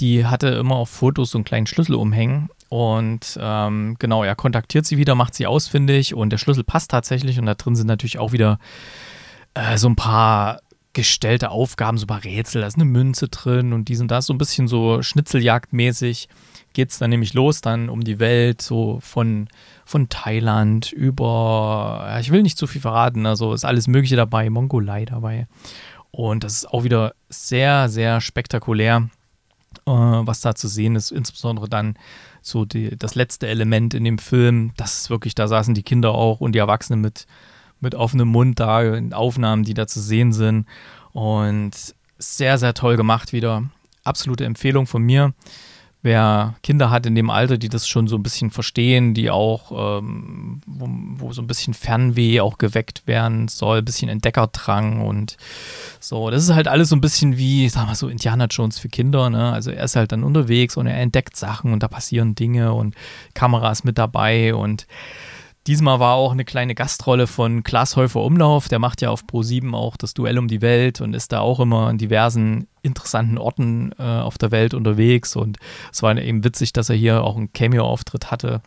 die hatte immer auf Fotos so einen kleinen Schlüssel umhängen. Und ähm, genau, er kontaktiert sie wieder, macht sie ausfindig und der Schlüssel passt tatsächlich. Und da drin sind natürlich auch wieder äh, so ein paar gestellte Aufgaben, so ein paar Rätsel. Da ist eine Münze drin und dies und das. So ein bisschen so Schnitzeljagdmäßig geht es dann nämlich los, dann um die Welt, so von, von Thailand über, ja, ich will nicht zu viel verraten, also ist alles Mögliche dabei, Mongolei dabei. Und das ist auch wieder sehr, sehr spektakulär, äh, was da zu sehen ist, insbesondere dann so die, das letzte Element in dem Film, das ist wirklich, da saßen die Kinder auch und die Erwachsenen mit, mit offenem Mund da in Aufnahmen, die da zu sehen sind. Und sehr, sehr toll gemacht wieder. Absolute Empfehlung von mir. Wer Kinder hat in dem Alter, die das schon so ein bisschen verstehen, die auch, ähm, wo, wo so ein bisschen Fernweh auch geweckt werden soll, ein bisschen Entdeckerdrang und so. Das ist halt alles so ein bisschen wie, sag mal so, Indiana Jones für Kinder, ne? Also er ist halt dann unterwegs und er entdeckt Sachen und da passieren Dinge und Kamera ist mit dabei und Diesmal war auch eine kleine Gastrolle von Klaas Häufer Umlauf. Der macht ja auf Pro7 auch das Duell um die Welt und ist da auch immer an diversen interessanten Orten äh, auf der Welt unterwegs. Und es war eben witzig, dass er hier auch einen Cameo-Auftritt hatte.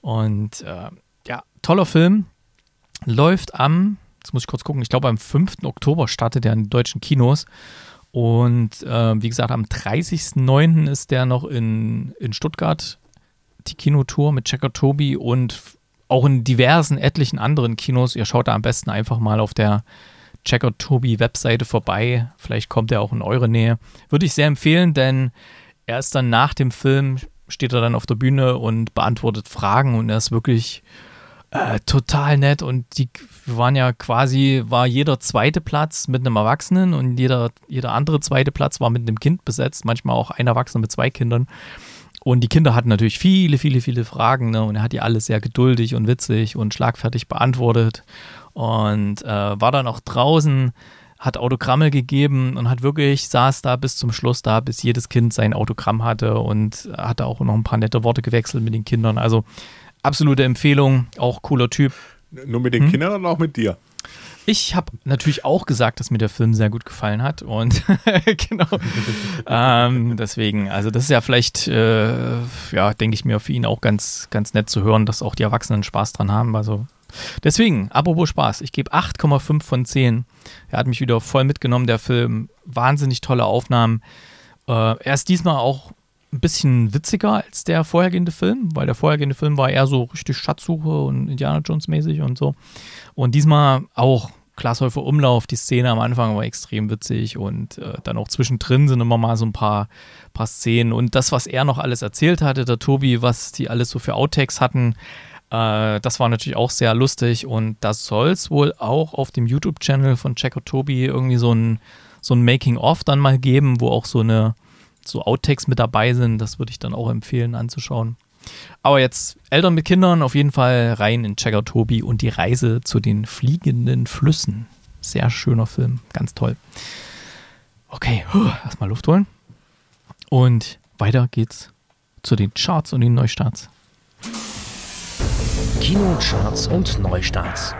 Und äh, ja, toller Film. Läuft am, jetzt muss ich kurz gucken, ich glaube am 5. Oktober startet er in deutschen Kinos. Und äh, wie gesagt, am 30.09. ist der noch in, in Stuttgart, die Kinotour mit Checker Tobi und auch in diversen, etlichen anderen Kinos. Ihr schaut da am besten einfach mal auf der Checker Tobi Webseite vorbei. Vielleicht kommt er auch in eure Nähe. Würde ich sehr empfehlen, denn er ist dann nach dem Film, steht er dann auf der Bühne und beantwortet Fragen und er ist wirklich äh, total nett und die waren ja quasi, war jeder zweite Platz mit einem Erwachsenen und jeder, jeder andere zweite Platz war mit einem Kind besetzt, manchmal auch ein Erwachsener mit zwei Kindern. Und die Kinder hatten natürlich viele, viele, viele Fragen ne? und er hat die alle sehr geduldig und witzig und schlagfertig beantwortet und äh, war dann auch draußen, hat Autogramme gegeben und hat wirklich, saß da bis zum Schluss da, bis jedes Kind sein Autogramm hatte und hatte auch noch ein paar nette Worte gewechselt mit den Kindern. Also absolute Empfehlung, auch cooler Typ. Nur mit den hm? Kindern oder auch mit dir? Ich habe natürlich auch gesagt, dass mir der Film sehr gut gefallen hat und genau. ähm, deswegen, also das ist ja vielleicht, äh, ja, denke ich mir für ihn auch ganz, ganz nett zu hören, dass auch die Erwachsenen Spaß dran haben. Also deswegen, apropos Spaß, ich gebe 8,5 von 10. Er hat mich wieder voll mitgenommen, der Film. Wahnsinnig tolle Aufnahmen. Äh, er ist diesmal auch ein bisschen witziger als der vorhergehende Film, weil der vorhergehende Film war eher so richtig Schatzsuche und Indiana Jones mäßig und so. Und diesmal auch Glashäufer Umlauf, die Szene am Anfang war extrem witzig und äh, dann auch zwischendrin sind immer mal so ein paar, paar Szenen und das, was er noch alles erzählt hatte, der Tobi, was die alles so für Outtakes hatten, äh, das war natürlich auch sehr lustig und das soll es wohl auch auf dem YouTube-Channel von Checker Tobi irgendwie so ein, so ein Making-of dann mal geben, wo auch so eine so Outtakes mit dabei sind. Das würde ich dann auch empfehlen anzuschauen. Aber jetzt Eltern mit Kindern auf jeden Fall rein in Checker Tobi und die Reise zu den fliegenden Flüssen. Sehr schöner Film, ganz toll. Okay, erstmal Luft holen. Und weiter geht's zu den Charts und den Neustarts. Kinocharts und Neustarts.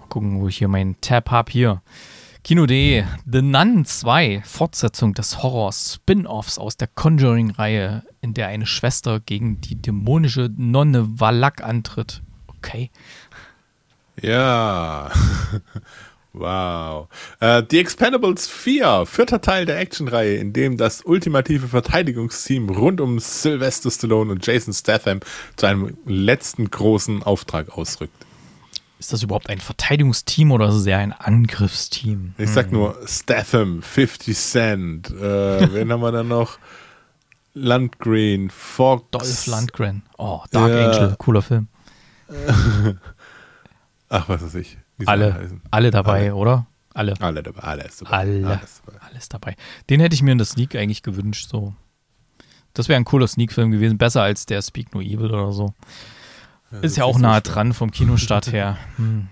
Mal gucken, wo ich hier meinen Tab habe. Hier. Kino.de, The Nun 2, Fortsetzung des Horror-Spin-Offs aus der Conjuring-Reihe, in der eine Schwester gegen die dämonische Nonne Valak antritt. Okay. Ja. wow. Äh, The Expendables 4, vierter Teil der Actionreihe, in dem das ultimative Verteidigungsteam rund um Sylvester Stallone und Jason Statham zu einem letzten großen Auftrag ausrückt. Ist das überhaupt ein Verteidigungsteam oder ist es eher ein Angriffsteam? Ich sag nur Statham, 50 Cent. Äh, wen haben wir dann noch? Landgreen, Fox. Dolph Landgren. Oh, Dark ja. Angel, cooler Film. Ach, was weiß ich. Alle, alle dabei, alle. oder? Alle. Alle dabei, alles dabei. Alle, alles dabei. Alles dabei. Den hätte ich mir in der Sneak eigentlich gewünscht, so. Das wäre ein cooler Sneak-Film gewesen, besser als der Speak No Evil oder so. Ist ja auch nahe so dran vom Kinostart her. Hm.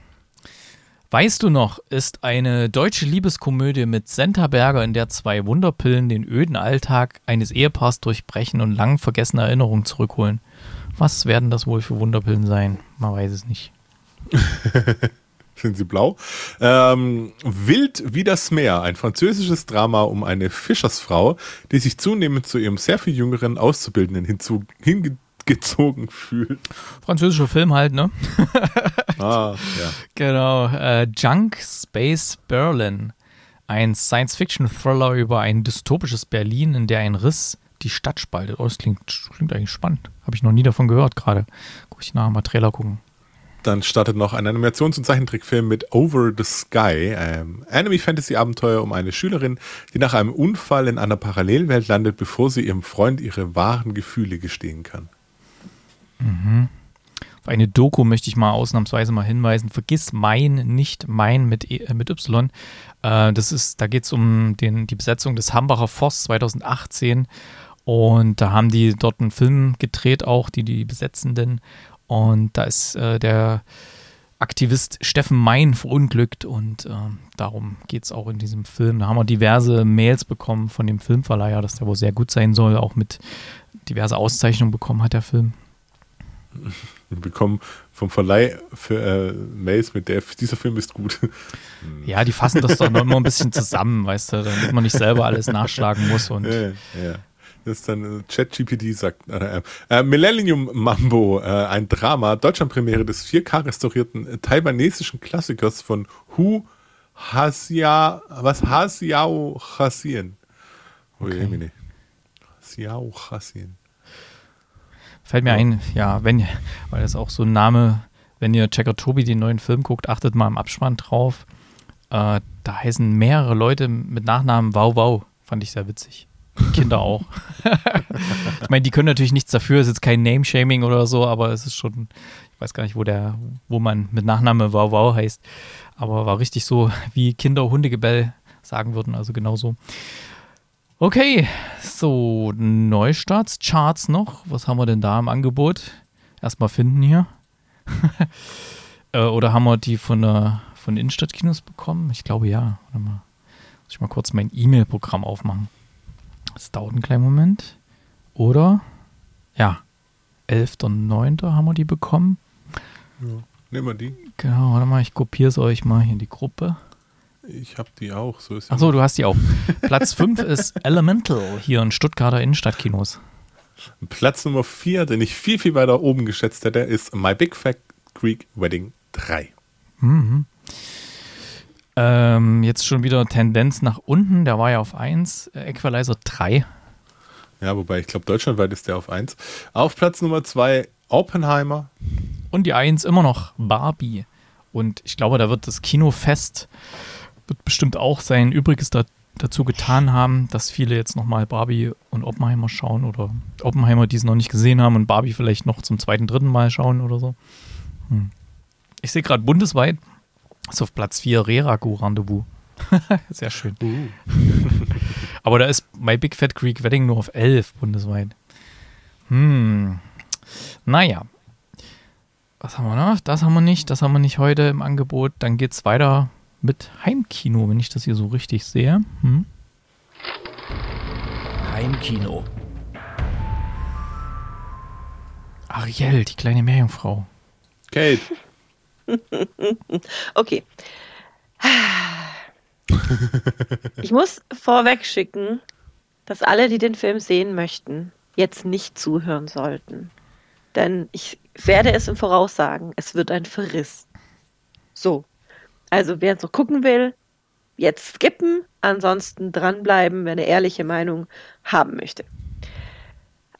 Weißt du noch, ist eine deutsche Liebeskomödie mit Senta Berger, in der zwei Wunderpillen den öden Alltag eines Ehepaars durchbrechen und lang vergessene Erinnerungen zurückholen. Was werden das wohl für Wunderpillen sein? Man weiß es nicht. Sind sie blau? Ähm, Wild wie das Meer, ein französisches Drama um eine Fischersfrau, die sich zunehmend zu ihrem sehr viel jüngeren Auszubildenden hinzu, hinge gezogen fühlt. Französischer Film halt, ne? ah, ja. Genau. Äh, Junk Space Berlin. Ein Science-Fiction-Thriller über ein dystopisches Berlin, in der ein Riss die Stadt spaltet. Oh, das klingt, klingt eigentlich spannend. Habe ich noch nie davon gehört gerade. Guck ich nachher mal Trailer gucken. Dann startet noch ein Animations- und Zeichentrickfilm mit Over the Sky, ähm, Anime-Fantasy-Abenteuer um eine Schülerin, die nach einem Unfall in einer Parallelwelt landet, bevor sie ihrem Freund ihre wahren Gefühle gestehen kann. Mhm. Auf eine Doku möchte ich mal ausnahmsweise mal hinweisen. Vergiss mein, nicht mein mit, e, äh, mit Y. Äh, das ist, da geht es um den, die Besetzung des Hambacher Forsts 2018. Und da haben die dort einen Film gedreht, auch die, die Besetzenden. Und da ist äh, der Aktivist Steffen Mein verunglückt und äh, darum geht es auch in diesem Film. Da haben wir diverse Mails bekommen von dem Filmverleiher, dass der wohl sehr gut sein soll, auch mit diverse Auszeichnungen bekommen hat der Film. Wir bekommen vom Verleih für äh, Mails mit der, dieser Film ist gut. Ja, die fassen das doch noch immer ein bisschen zusammen, weißt du, damit man nicht selber alles nachschlagen muss. Und ja, ja. Das ist dann äh, ChatGPT sagt. Äh, äh, Millennium Mambo, äh, ein Drama, Deutschlandpremiere des 4K restaurierten äh, taiwanesischen Klassikers von Hu Hasia, was Hasiao Hasien. Okay. Hasiao Hasien. Fällt mir ein, ja, wenn, weil das auch so ein Name, wenn ihr Checker Tobi den neuen Film guckt, achtet mal im Abspann drauf. Äh, da heißen mehrere Leute mit Nachnamen Wow Wow. Fand ich sehr witzig. Kinder auch. ich meine, die können natürlich nichts dafür, es ist jetzt kein Name-Shaming oder so, aber es ist schon, ich weiß gar nicht, wo der, wo man mit Nachname Wow Wow heißt. Aber war richtig so, wie Kinder Hundegebell sagen würden, also genauso. Okay, so, Neustarts-Charts noch. Was haben wir denn da im Angebot? Erstmal finden hier. Äh, oder haben wir die von, der, von Innenstadtkinos bekommen? Ich glaube ja. Warte mal. Muss ich mal kurz mein E-Mail-Programm aufmachen. Das dauert einen kleinen Moment. Oder? Ja. 11.09. haben wir die bekommen. Ja. Nehmen wir die. Genau, warte mal, ich kopiere es euch mal hier in die Gruppe. Ich habe die auch. So ist Achso, du hast die auch. Platz 5 ist Elemental hier in Stuttgarter Innenstadtkinos. Platz Nummer 4, den ich viel, viel weiter oben geschätzt hätte, ist My Big Fat Greek Wedding 3. Mhm. Ähm, jetzt schon wieder Tendenz nach unten. Der war ja auf 1. Äh, Equalizer 3. Ja, wobei ich glaube, deutschlandweit ist der auf 1. Auf Platz Nummer 2 Oppenheimer. Und die 1 immer noch Barbie. Und ich glaube, da wird das Kinofest wird bestimmt auch sein Übriges da, dazu getan haben, dass viele jetzt nochmal Barbie und Oppenheimer schauen oder Oppenheimer, die es noch nicht gesehen haben und Barbie vielleicht noch zum zweiten, dritten Mal schauen oder so. Hm. Ich sehe gerade bundesweit ist auf Platz 4 Reragu Rendezvous. Sehr schön. Uh. Aber da ist My Big Fat Greek Wedding nur auf 11 bundesweit. Hm. Naja. Was haben wir noch? Das haben wir nicht. Das haben wir nicht heute im Angebot. Dann geht es weiter mit Heimkino, wenn ich das hier so richtig sehe. Hm? Heimkino. Ariel, die kleine Meerjungfrau. Kate. Okay. Ich muss vorweg schicken, dass alle, die den Film sehen möchten, jetzt nicht zuhören sollten. Denn ich werde es im Voraus sagen, es wird ein Verriss. So. Also wer noch gucken will, jetzt skippen, ansonsten dranbleiben, wer eine ehrliche Meinung haben möchte.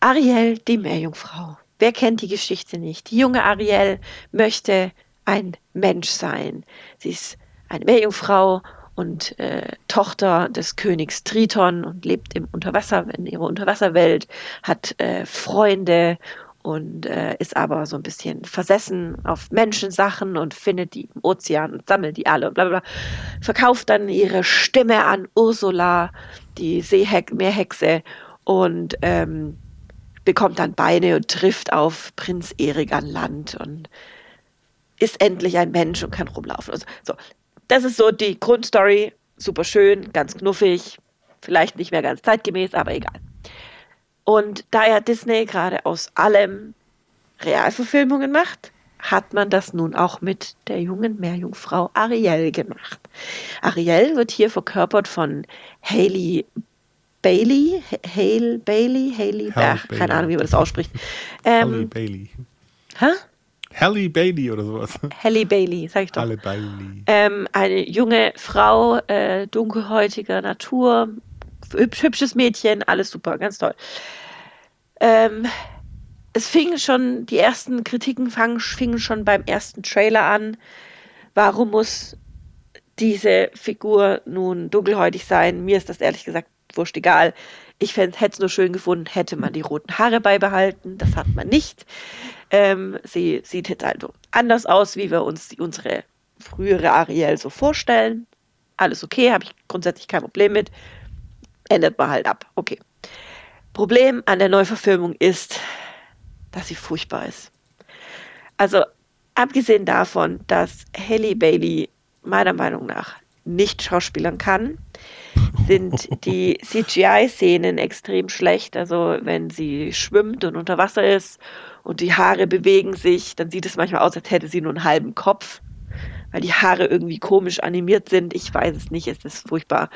Ariel, die Meerjungfrau. Wer kennt die Geschichte nicht? Die junge Ariel möchte ein Mensch sein. Sie ist eine Meerjungfrau und äh, Tochter des Königs Triton und lebt im Unterwasser, in ihrer Unterwasserwelt, hat äh, Freunde und äh, ist aber so ein bisschen versessen auf Menschensachen und findet die im Ozean und sammelt die alle und bla bla bla. Verkauft dann ihre Stimme an Ursula, die Seehex Meerhexe, und ähm, bekommt dann Beine und trifft auf Prinz Erik an Land und ist endlich ein Mensch und kann rumlaufen. Also, so, das ist so die Grundstory. Super schön, ganz knuffig, vielleicht nicht mehr ganz zeitgemäß, aber egal. Und da ja Disney gerade aus allem Realverfilmungen macht, hat man das nun auch mit der jungen Meerjungfrau Ariel gemacht. Ariel wird hier verkörpert von Haley Bailey, Hale Bailey, Haley, Halle ach, Bailey. keine Ahnung, wie man das ausspricht. Halle Ähm, Bailey. hä? Halle Bailey oder sowas. Halle Bailey, sag ich doch. Halle Bailey. Ähm, eine junge Frau, äh, dunkelhäutiger Natur, hübsch, hübsches Mädchen, alles super, ganz toll. Ähm, es fing schon, die ersten Kritiken fangen, fingen schon beim ersten Trailer an. Warum muss diese Figur nun dunkelhäutig sein? Mir ist das ehrlich gesagt wurscht egal. Ich hätte es nur schön gefunden, hätte man die roten Haare beibehalten. Das hat man nicht. Ähm, sie sieht jetzt also anders aus, wie wir uns die, unsere frühere Ariel so vorstellen. Alles okay, habe ich grundsätzlich kein Problem mit. Ändert man halt ab. Okay. Problem an der Neuverfilmung ist, dass sie furchtbar ist. Also, abgesehen davon, dass Halle Bailey meiner Meinung nach nicht schauspielern kann, sind die CGI-Szenen extrem schlecht. Also, wenn sie schwimmt und unter Wasser ist und die Haare bewegen sich, dann sieht es manchmal aus, als hätte sie nur einen halben Kopf, weil die Haare irgendwie komisch animiert sind. Ich weiß es nicht, es ist furchtbar.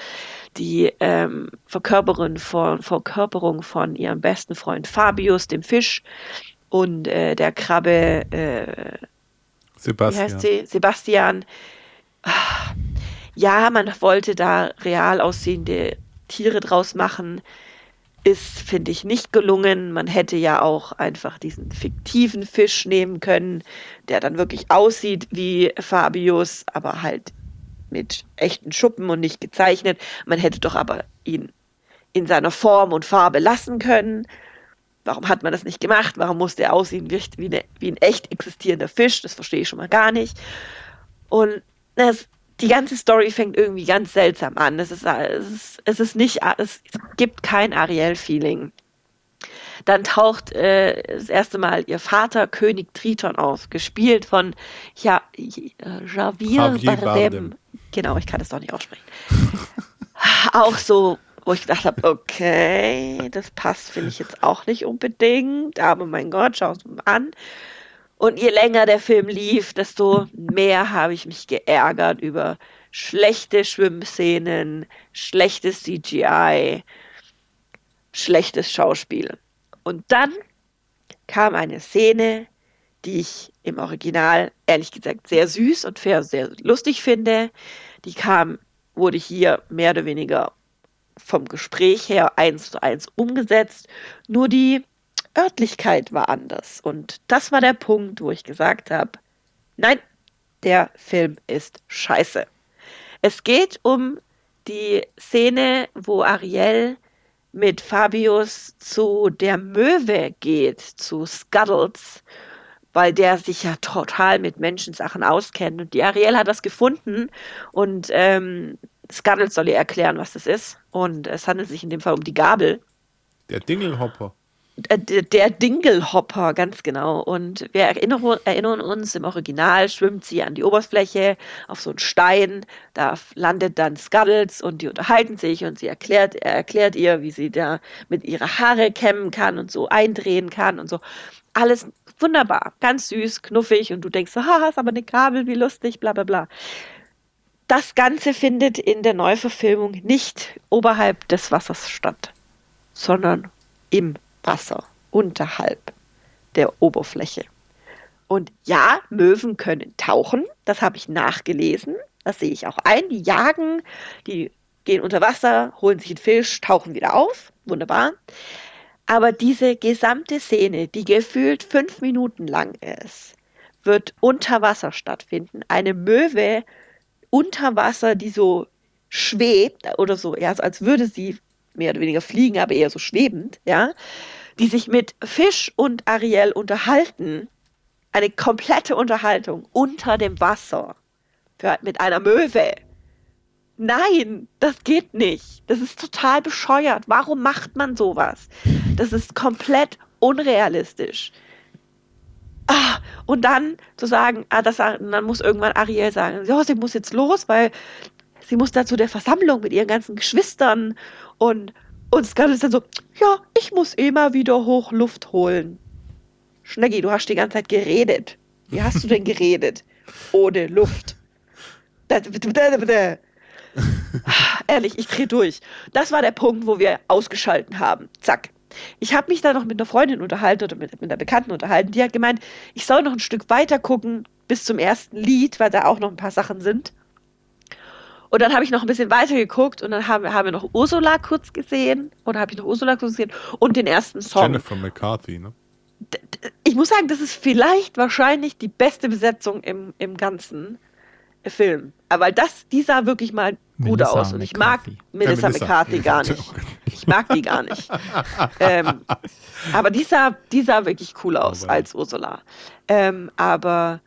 Die ähm, Verkörperin von, Verkörperung von ihrem besten Freund Fabius, dem Fisch, und äh, der Krabbe, äh, wie Sebastian. heißt sie? Sebastian. Ja, man wollte da real aussehende Tiere draus machen. ist, finde ich, nicht gelungen. Man hätte ja auch einfach diesen fiktiven Fisch nehmen können, der dann wirklich aussieht wie Fabius, aber halt mit echten Schuppen und nicht gezeichnet. Man hätte doch aber ihn in seiner Form und Farbe lassen können. Warum hat man das nicht gemacht? Warum musste er aussehen wie, wie, eine, wie ein echt existierender Fisch? Das verstehe ich schon mal gar nicht. Und das, die ganze Story fängt irgendwie ganz seltsam an. Es ist, es ist, es ist nicht, es gibt kein Ariel-Feeling. Dann taucht äh, das erste Mal ihr Vater König Triton auf, gespielt von ja, Javier, Javier Bardem. Bardem. Genau, ich kann das doch nicht aussprechen. auch so, wo ich gedacht habe, okay, das passt, finde ich jetzt auch nicht unbedingt, aber mein Gott, schau es mal an. Und je länger der Film lief, desto mehr habe ich mich geärgert über schlechte Schwimmszenen, schlechtes CGI, schlechtes Schauspiel. Und dann kam eine Szene, die ich im Original ehrlich gesagt sehr süß und fair, sehr lustig finde. Die kam, wurde hier mehr oder weniger vom Gespräch her eins zu eins umgesetzt. Nur die Örtlichkeit war anders. Und das war der Punkt, wo ich gesagt habe, nein, der Film ist scheiße. Es geht um die Szene, wo Ariel mit Fabius zu der Möwe geht, zu Scuddles, weil der sich ja total mit Menschensachen auskennt. Und die Ariel hat das gefunden und ähm, Scuddles soll ihr erklären, was das ist. Und es handelt sich in dem Fall um die Gabel. Der Dingelhopper. Äh, der Dingelhopper, ganz genau. Und wir erinnern, erinnern, uns, im Original schwimmt sie an die Oberfläche auf so einen Stein, da landet dann Scuddles und die unterhalten sich und sie erklärt, er erklärt ihr, wie sie da mit ihrer Haare kämmen kann und so eindrehen kann und so. Alles wunderbar, ganz süß, knuffig und du denkst so, haha, ist aber eine Kabel, wie lustig, bla bla bla. Das Ganze findet in der Neuverfilmung nicht oberhalb des Wassers statt, sondern im Wasser unterhalb der Oberfläche. Und ja, Möwen können tauchen, das habe ich nachgelesen, das sehe ich auch ein. Die jagen, die gehen unter Wasser, holen sich einen Fisch, tauchen wieder auf, wunderbar. Aber diese gesamte Szene, die gefühlt fünf Minuten lang ist, wird unter Wasser stattfinden. Eine Möwe unter Wasser, die so schwebt oder so, ja, als würde sie mehr oder weniger fliegen, aber eher so schwebend, ja die sich mit Fisch und Ariel unterhalten. Eine komplette Unterhaltung unter dem Wasser. Für, mit einer Möwe. Nein, das geht nicht. Das ist total bescheuert. Warum macht man sowas? Das ist komplett unrealistisch. Ah, und dann zu sagen, ah, das, dann muss irgendwann Ariel sagen, ja, sie muss jetzt los, weil sie muss da zu der Versammlung mit ihren ganzen Geschwistern und und Scarlett ist dann so, ja, ich muss immer wieder hoch Luft holen. Schneggi, du hast die ganze Zeit geredet. Wie hast du denn geredet? Ohne Luft. Ehrlich, ich drehe durch. Das war der Punkt, wo wir ausgeschalten haben. Zack. Ich habe mich da noch mit einer Freundin unterhalten oder mit, mit einer Bekannten unterhalten. Die hat gemeint, ich soll noch ein Stück weiter gucken bis zum ersten Lied, weil da auch noch ein paar Sachen sind. Und dann habe ich noch ein bisschen weiter geguckt und dann haben, haben wir noch Ursula kurz gesehen. Oder habe ich noch Ursula kurz gesehen und den ersten Song. Jennifer McCarthy, ne? Ich muss sagen, das ist vielleicht wahrscheinlich die beste Besetzung im, im ganzen Film. Aber das, die sah wirklich mal gut Melissa aus. Und ich mag Melissa, ja, Melissa, McCarthy gar nicht. Ich mag die gar nicht. ähm, aber die sah, die sah wirklich cool aus oh, als Ursula. Ähm, aber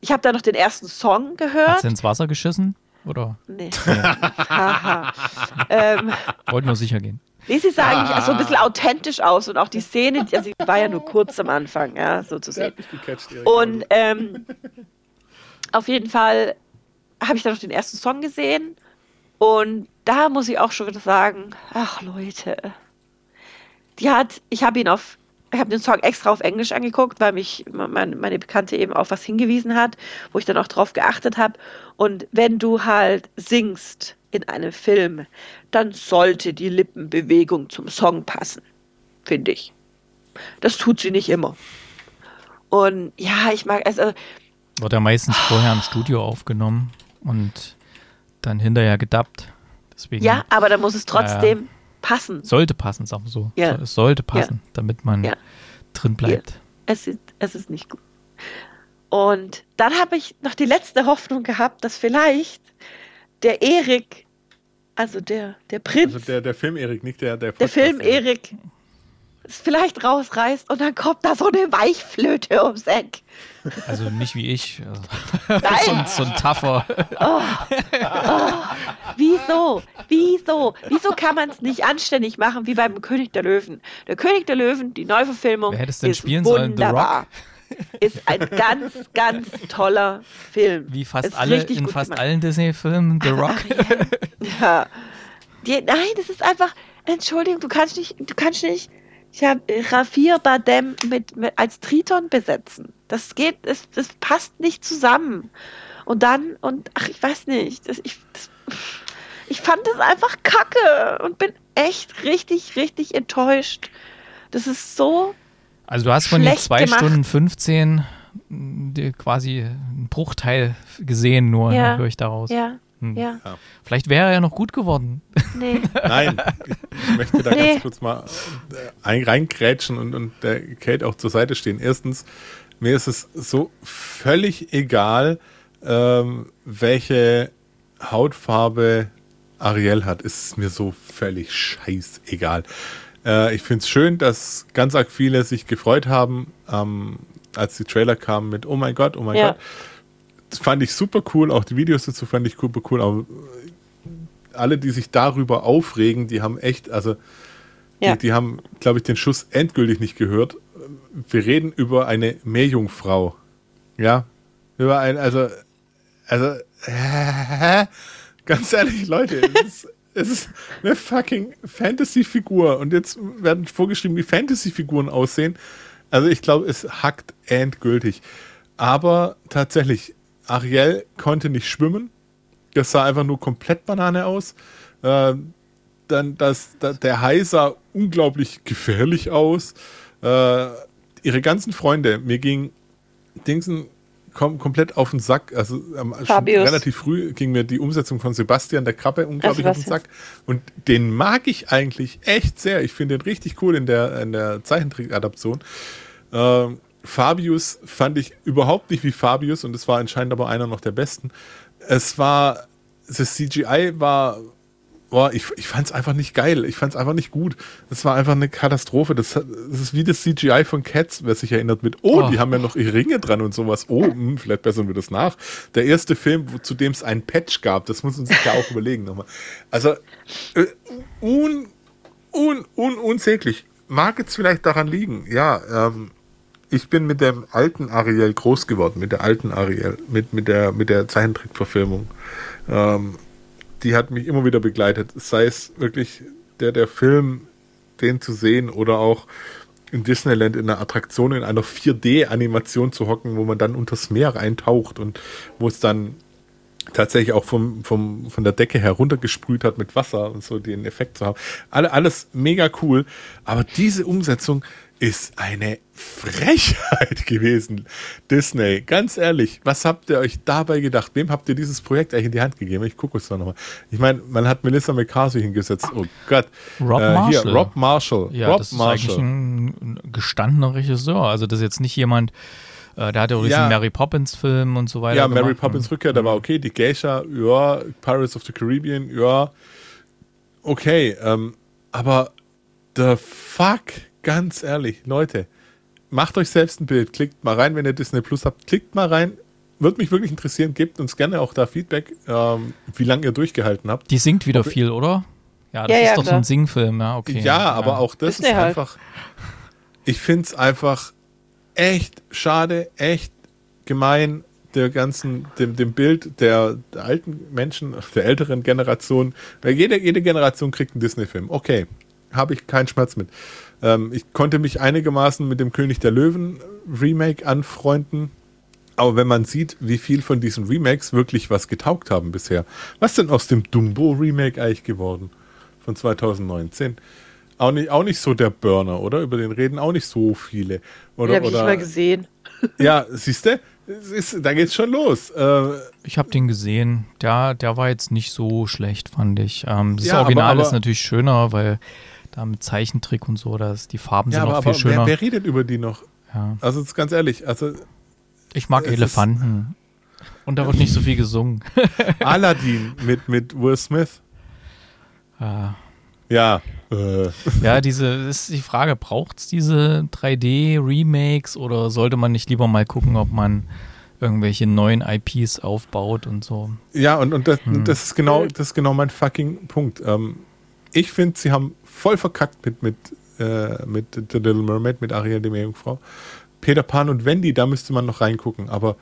ich habe da noch den ersten Song gehört. Hat sie ins Wasser geschissen? Oder? Nee. Haha. ähm, Wollte nur sicher gehen. Nee, sie sah eigentlich ah. so ein bisschen authentisch aus und auch die Szene, also sie war ja nur kurz am Anfang, ja, so zu sehen. Und ähm, auf jeden Fall habe ich dann noch den ersten Song gesehen und da muss ich auch schon wieder sagen, ach Leute, die hat, ich habe ihn auf ich habe den Song extra auf Englisch angeguckt, weil mich meine, meine Bekannte eben auf was hingewiesen hat, wo ich dann auch drauf geachtet habe. Und wenn du halt singst in einem Film, dann sollte die Lippenbewegung zum Song passen, finde ich. Das tut sie nicht immer. Und ja, ich mag, also. Wird ja meistens vorher im Studio aufgenommen und dann hinterher gedubbt. Deswegen, ja, aber dann muss es trotzdem. Äh, passen. Sollte passen, sagen wir so. Ja. So- Es sollte passen, damit man Ja. drin bleibt. Es ist, es ist nicht gut. Und dann habe ich noch die letzte Hoffnung gehabt, dass vielleicht der Erik, also der, der Prinz, Also der, der Film Erik, nicht der der der Film. Erik, es vielleicht rausreißt und dann kommt da so eine Weichflöte ums Eck. Also nicht wie ich. Also, so, ein, Nein, so ein tougher. wieso? Wieso? Wieso kann man es nicht anständig machen wie beim König der Löwen? Der König der Löwen, die Neuverfilmung, Wer hätte es denn spielen sollen? The wunderbar. Ist ein ganz, ganz toller Film. Wie fast Ist alle in fast gemacht. allen Disney-Filmen. The Rock. Ja. Die, nein, das ist einfach. Entschuldigung, du kannst nicht, du kannst nicht ja, Rafir Badem mit, mit als Triton besetzen. Das geht, das, das passt nicht zusammen. Und dann, und ach, ich weiß nicht, das, ich, das, ich fand das einfach kacke und bin echt richtig, richtig enttäuscht. Das ist so. Also du hast von den Schlecht 2 gemacht. Stunden 15 die quasi einen Bruchteil gesehen, nur Ja. höre ich daraus. Ja, Hm. ja, Vielleicht wäre er ja noch gut geworden. nee. Nein, ich, möchte da Nee. ganz kurz mal äh, ein, reingrätschen und, und der Kate auch zur Seite stehen. Erstens, mir ist es so völlig egal, ähm, welche Hautfarbe Ariel hat. Ist es mir so völlig scheißegal. Äh, ich finde es schön, dass ganz arg viele sich gefreut haben, ähm, als die Trailer kamen mit Oh mein Gott, oh mein Ja. Gott. Fand ich super cool. Auch die Videos dazu fand ich super cool. Aber alle, die sich darüber aufregen, die haben echt, also Ja. die, die haben, glaube ich, den Schuss endgültig nicht gehört. Wir reden über eine Meerjungfrau. Ja, über ein, also, also, äh, ganz ehrlich, Leute, es ist, es ist eine fucking Fantasy-Figur und jetzt werden vorgeschrieben, wie Fantasy-Figuren aussehen. Also ich glaube, es hackt endgültig. Aber tatsächlich, Ariel konnte nicht schwimmen. Das sah einfach nur komplett Banane aus. Äh, dann das, da, der Hai sah unglaublich gefährlich aus. Äh, ihre ganzen Freunde, mir ging Dingsen kom komplett auf den Sack. Also ähm, relativ früh ging mir die Umsetzung von Sebastian der Krabbe unglaublich auf den. Sack. Und den mag ich eigentlich echt sehr. Ich finde den richtig cool in der, in der Zeichentrick-Adaption. Ähm, Fabius fand ich überhaupt nicht wie Fabius und es war anscheinend aber einer noch der besten. Es war, das CGI war, boah, ich, ich fand es einfach nicht geil. Ich fand es einfach nicht gut. Es war einfach eine Katastrophe. Das, das ist wie das CGI von Cats, wer sich erinnert mit, oh, Oh. die haben ja noch ihre Ringe dran und sowas. Oh, hm, vielleicht bessern wir das nach. Der erste Film, wo, zu dem es einen Patch gab, das muss man sich ja auch überlegen nochmal. Also, äh, un, un, un, unsäglich. Mag jetzt vielleicht daran liegen, ja, ähm, ich bin mit dem alten Ariel groß geworden, mit der alten Ariel, mit, mit der, mit der Zeichentrickverfilmung. Ähm, die hat mich immer wieder begleitet. Sei es wirklich der, der Film, den zu sehen oder auch in Disneyland in einer Attraktion in einer 4D-Animation zu hocken, wo man dann unters Meer eintaucht und wo es dann tatsächlich auch vom, vom, von der Decke heruntergesprüht hat mit Wasser und so den Effekt zu haben. Alle, alles mega cool. Aber diese Umsetzung ist eine Frechheit gewesen. Disney, ganz ehrlich, was habt ihr euch dabei gedacht? Wem habt ihr dieses Projekt eigentlich in die Hand gegeben? Ich gucke es da nochmal. Ich meine, man hat Melissa McCarthy hingesetzt. Oh Gott. Rob Äh, Hier, Marshall. Rob Marshall. Ja, Rob das ist eigentlich Marshall. ein, ein gestandener Regisseur. Also das ist jetzt nicht jemand, äh, der hat ja auch diesen Ja. Mary Poppins-Film und so weiter. Ja, Mary gemacht. Poppins Rückkehr, der war okay. Die Geisha, ja. Pirates of the Caribbean, ja. Okay, ähm, aber the fuck, ganz ehrlich, Leute, macht euch selbst ein Bild, klickt mal rein, wenn ihr Disney Plus habt, klickt mal rein. Würde mich wirklich interessieren, gebt uns gerne auch da Feedback, ähm, wie lange ihr durchgehalten habt. Die singt wieder viel, oder? Ja, das Ja, ist ja, doch so klar. ein Singfilm, ja, okay. Ja, aber auch das Disney ist halt. einfach. Ich finde es einfach echt schade, echt gemein, der ganzen, dem, dem Bild der, der alten Menschen, der älteren Generation. Weil jede, jede Generation kriegt einen Disney-Film. Okay, habe ich keinen Schmerz mit. Ähm, ich konnte mich einigermaßen mit dem König der Löwen Remake anfreunden. Aber wenn man sieht, wie viel von diesen Remakes wirklich was getaugt haben bisher, was denn aus dem Dumbo Remake eigentlich geworden von 2019? Auch nicht, auch nicht so der Burner, oder? Über den reden auch nicht so viele. Den Oder, habe ich nicht oder mal gesehen. ja, siehst du, da geht's schon los. Äh, Ich habe den gesehen. Der, der war jetzt nicht so schlecht, fand ich. Ähm, das Ja, aber- Original aber- ist natürlich schöner, weil da mit Zeichentrick und so, dass die Farben ja, sind aber, noch viel aber schöner. wer, wer redet über die noch? ja. Also, ist ganz ehrlich, also Ich mag Elefanten. Und da wird nicht so viel gesungen. Aladdin mit, mit Will Smith. Ja. Ja, äh, Ja, diese ist die Frage, braucht es diese 3D-Remakes oder sollte man nicht lieber mal gucken, ob man irgendwelche neuen IPs aufbaut und so? ja und, und das, Hm. das, ist genau, das ist genau mein fucking Punkt. Ähm, ich finde, sie haben voll verkackt mit, mit, äh, mit The Little Mermaid, mit Ariel, die Meerjungfrau. Peter Pan und Wendy, da müsste man noch reingucken, aber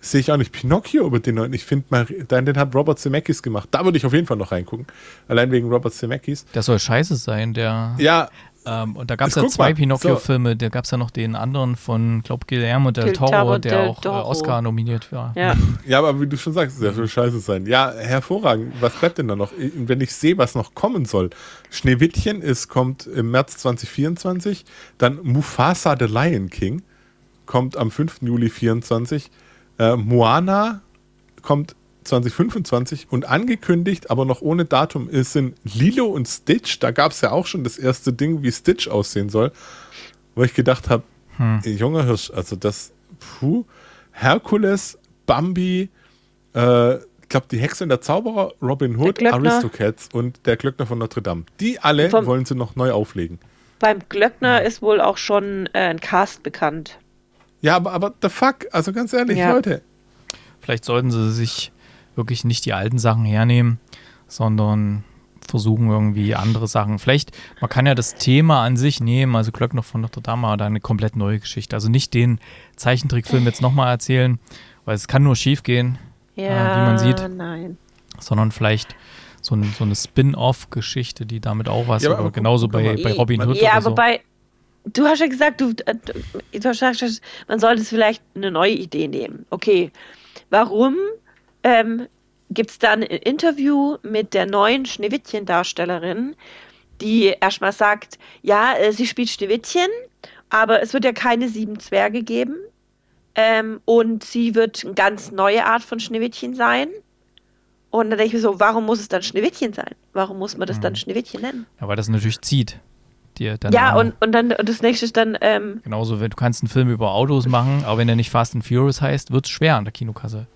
sehe ich auch nicht. Pinocchio über den neuen. Ich finde, mal- den den hat Robert Zemeckis gemacht. Da würde ich auf jeden Fall noch reingucken. Allein wegen Robert Zemeckis. Der soll scheiße sein, der. Ja, Ähm, und da gab es ja zwei Pinocchio-Filme. Da gab es ja noch den anderen von, glaub Guillermo del Toro, Guillermo der del auch äh, Toro. Oscar nominiert war. Ja. Ja, aber wie du schon sagst, der soll scheiße sein. Ja, hervorragend. Was bleibt denn da noch? Wenn ich sehe, was noch kommen soll. Schneewittchen ist, kommt im März 2024. Dann Mufasa the Lion King kommt am 5. Juli 24. Äh, Moana kommt 2025 und angekündigt, aber noch ohne Datum, ist sind Lilo und Stitch. Da gab es ja auch schon das erste Ding, wie Stitch aussehen soll. Wo ich gedacht habe, junger Hirsch, also das, puh, Herkules, Bambi, äh, ich glaube, die Hexe und der Zauberer, Robin Hood. Aristocats und der Glöckner von Notre Dame. Die alle Vom- wollen sie noch neu auflegen. Beim Glöckner ist wohl auch schon äh, ein Cast bekannt. Ja, aber, aber the fuck, also ganz ehrlich, Ja. Leute. Vielleicht sollten sie sich wirklich nicht die alten Sachen hernehmen, sondern versuchen irgendwie andere Sachen. Vielleicht, man kann ja das Thema an sich nehmen, also Glöckner von Notre Dame oder eine komplett neue Geschichte. Also nicht den Zeichentrickfilm jetzt nochmal erzählen, weil es kann nur schief gehen, Ja, wie man sieht. Nein. sondern vielleicht so, ein, so eine Spin-off-Geschichte, die damit auch was, Ja, aber oder guck- genauso guck bei, bei Robin Hood Ja, oder so. wobei, du hast ja gesagt, du, äh, du, du hast gesagt, man sollte es vielleicht eine neue Idee nehmen. Okay, warum ähm, gibt es dann ein Interview mit der neuen Schneewittchen-Darstellerin, die erstmal sagt, ja, äh, sie spielt Schneewittchen, aber es wird ja keine sieben Zwerge geben. Ähm, und sie wird eine ganz neue Art von Schneewittchen sein. Und dann denke ich mir so, warum muss es dann Schneewittchen sein? Warum muss man das dann Schneewittchen nennen? ja, weil das natürlich zieht. Dir dann Ja, und, und dann und das nächste ist dann, ähm, Genauso, wenn du kannst einen Film über Autos machen, aber wenn der nicht Fast and Furious heißt, wird es schwer an der Kinokasse.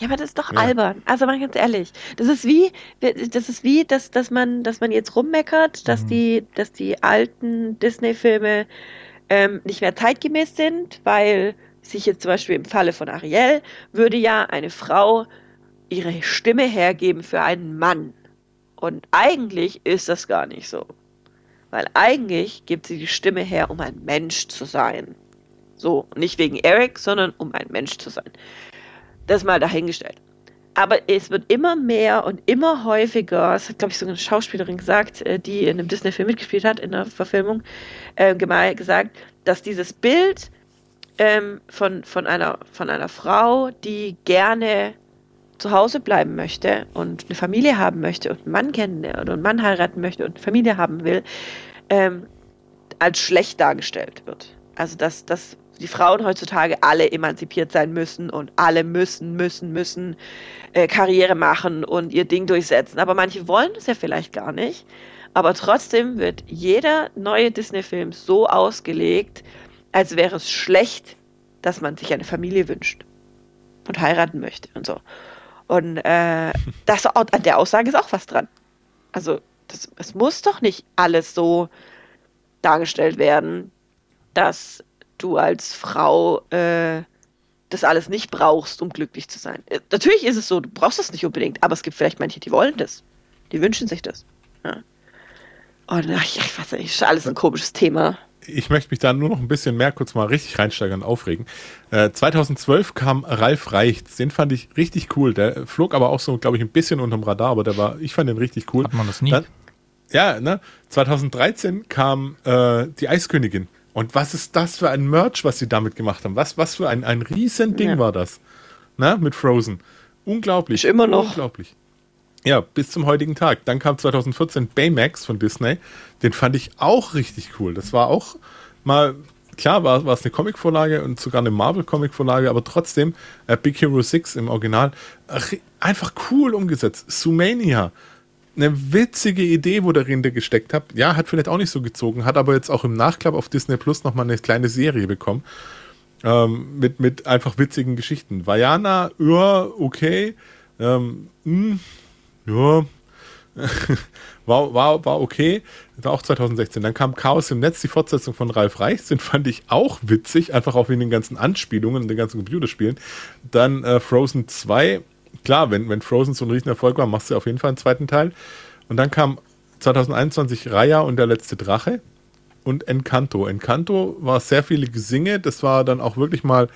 Ja, aber das ist doch Ja. albern. Also mal ganz ehrlich, das ist wie, das ist wie, dass, dass man, dass man jetzt rummeckert, dass Mhm. die, dass die alten Disney-Filme ähm, nicht mehr zeitgemäß sind, weil sich jetzt zum Beispiel im Falle von Ariel würde ja eine Frau ihre Stimme hergeben für einen Mann. Und eigentlich ist das gar nicht so. Weil eigentlich gibt sie die Stimme her, um ein Mensch zu sein. So, nicht wegen Eric, sondern um ein Mensch zu sein. Das mal dahingestellt. Aber es wird immer mehr und immer häufiger, das hat, glaube ich, sogar eine Schauspielerin gesagt, äh, die in einem Disney-Film mitgespielt hat, in der Verfilmung, äh, gesagt, dass dieses Bild ähm, von, von, einer, von einer Frau, die gerne zu Hause bleiben möchte und eine Familie haben möchte und einen Mann kennen oder einen Mann heiraten möchte und eine Familie haben will, ähm, als schlecht dargestellt wird. Also dass, dass die Frauen heutzutage alle emanzipiert sein müssen und alle müssen, müssen, müssen äh, Karriere machen und ihr Ding durchsetzen. Aber manche wollen das ja vielleicht gar nicht. Aber trotzdem wird jeder neue Disney-Film so ausgelegt, als wäre es schlecht, dass man sich eine Familie wünscht und heiraten möchte und so. Und äh, das, an der Aussage ist auch was dran. Also das, es muss doch nicht alles so dargestellt werden, dass du als Frau äh, das alles nicht brauchst, um glücklich zu sein. Äh, Natürlich ist es so, du brauchst es nicht unbedingt, aber es gibt vielleicht manche, die wollen das. Die wünschen sich das. Ja. Und ach, ich weiß nicht, ist alles ein komisches Thema. Ich möchte mich da nur noch ein bisschen mehr kurz mal richtig reinsteigern und aufregen. Äh, 2012 kam Ralf Reichts. Den fand ich richtig cool. Der flog aber auch so, glaube ich, ein bisschen unterm Radar, aber der war, ich fand den richtig cool. Hat man das nie? Dann, ja, ne? 2013 kam äh, die Eiskönigin. Und was ist das für ein Merch, was sie damit gemacht haben? Was, was für ein, ein Riesending Ja. war das? Ne? Mit Frozen. Unglaublich. Ist immer noch. Unglaublich. Ja, bis zum heutigen Tag. Dann kam 2014 Baymax von Disney. Den fand ich auch richtig cool. Das war auch mal, klar war, war es eine Comicvorlage und sogar eine Marvel-Comicvorlage, aber trotzdem äh, Big Hero 6 im Original äh, einfach cool umgesetzt. Sumania, eine witzige Idee, wo dahinter gesteckt hat. Ja, hat vielleicht auch nicht so gezogen, hat aber jetzt auch im Nachklapp auf Disney Plus nochmal eine kleine Serie bekommen. Ähm, mit, mit einfach witzigen Geschichten. Vajana, ja, okay. Ähm, mh, ja, war, war, war okay. War auch 2016. Dann kam Chaos im Netz, die Fortsetzung von Ralf Reichs. Den fand ich auch witzig, einfach auch wegen den ganzen Anspielungen und den ganzen Computerspielen. Dann äh, Frozen 2. Klar, wenn, wenn Frozen so ein Riesenerfolg war, machst du auf jeden Fall einen zweiten Teil. Und dann kam 2021 Raya und der letzte Drache und Encanto. Encanto war sehr viele Gesinge. Das war dann auch wirklich mal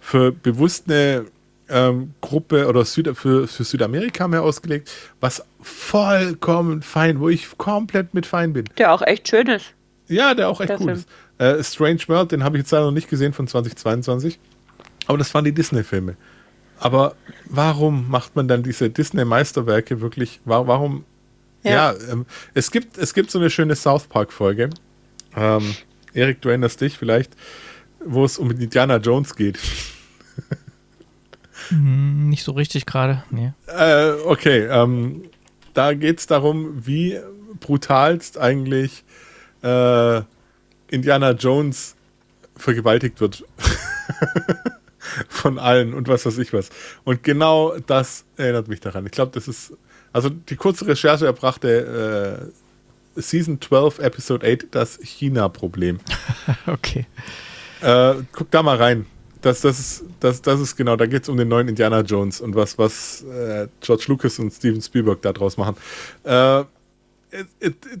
für bewusst eine ähm, Gruppe oder Süd für, für Südamerika mehr ausgelegt, was vollkommen fein, wo ich komplett mit fein bin. Der auch echt schön ist. Ja, der auch echt Der cool Film. ist. Äh, Strange World, den habe ich jetzt leider noch nicht gesehen von 2022. Aber das waren die Disney-Filme. Aber warum macht man dann diese Disney-Meisterwerke wirklich? wa- Warum? Ja, Ja. ähm, es, gibt, es gibt so eine schöne South Park-Folge. Ähm, Erik, du erinnerst dich vielleicht, wo es um Indiana Jones geht. Hm, nicht so richtig gerade. Nee. Äh, okay, ähm, da geht es darum, wie brutalst eigentlich äh, Indiana Jones vergewaltigt wird. Von allen und was weiß ich was. Und genau das erinnert mich daran. Ich glaube, das ist, also die kurze Recherche erbrachte äh, Season 12, Episode 8, das China-Problem. Okay. Äh, guck da mal rein. Das, das, ist, das, das ist genau, da geht es um den neuen Indiana Jones und was, was äh, George Lucas und Steven Spielberg da draus machen. Äh, it, it, it,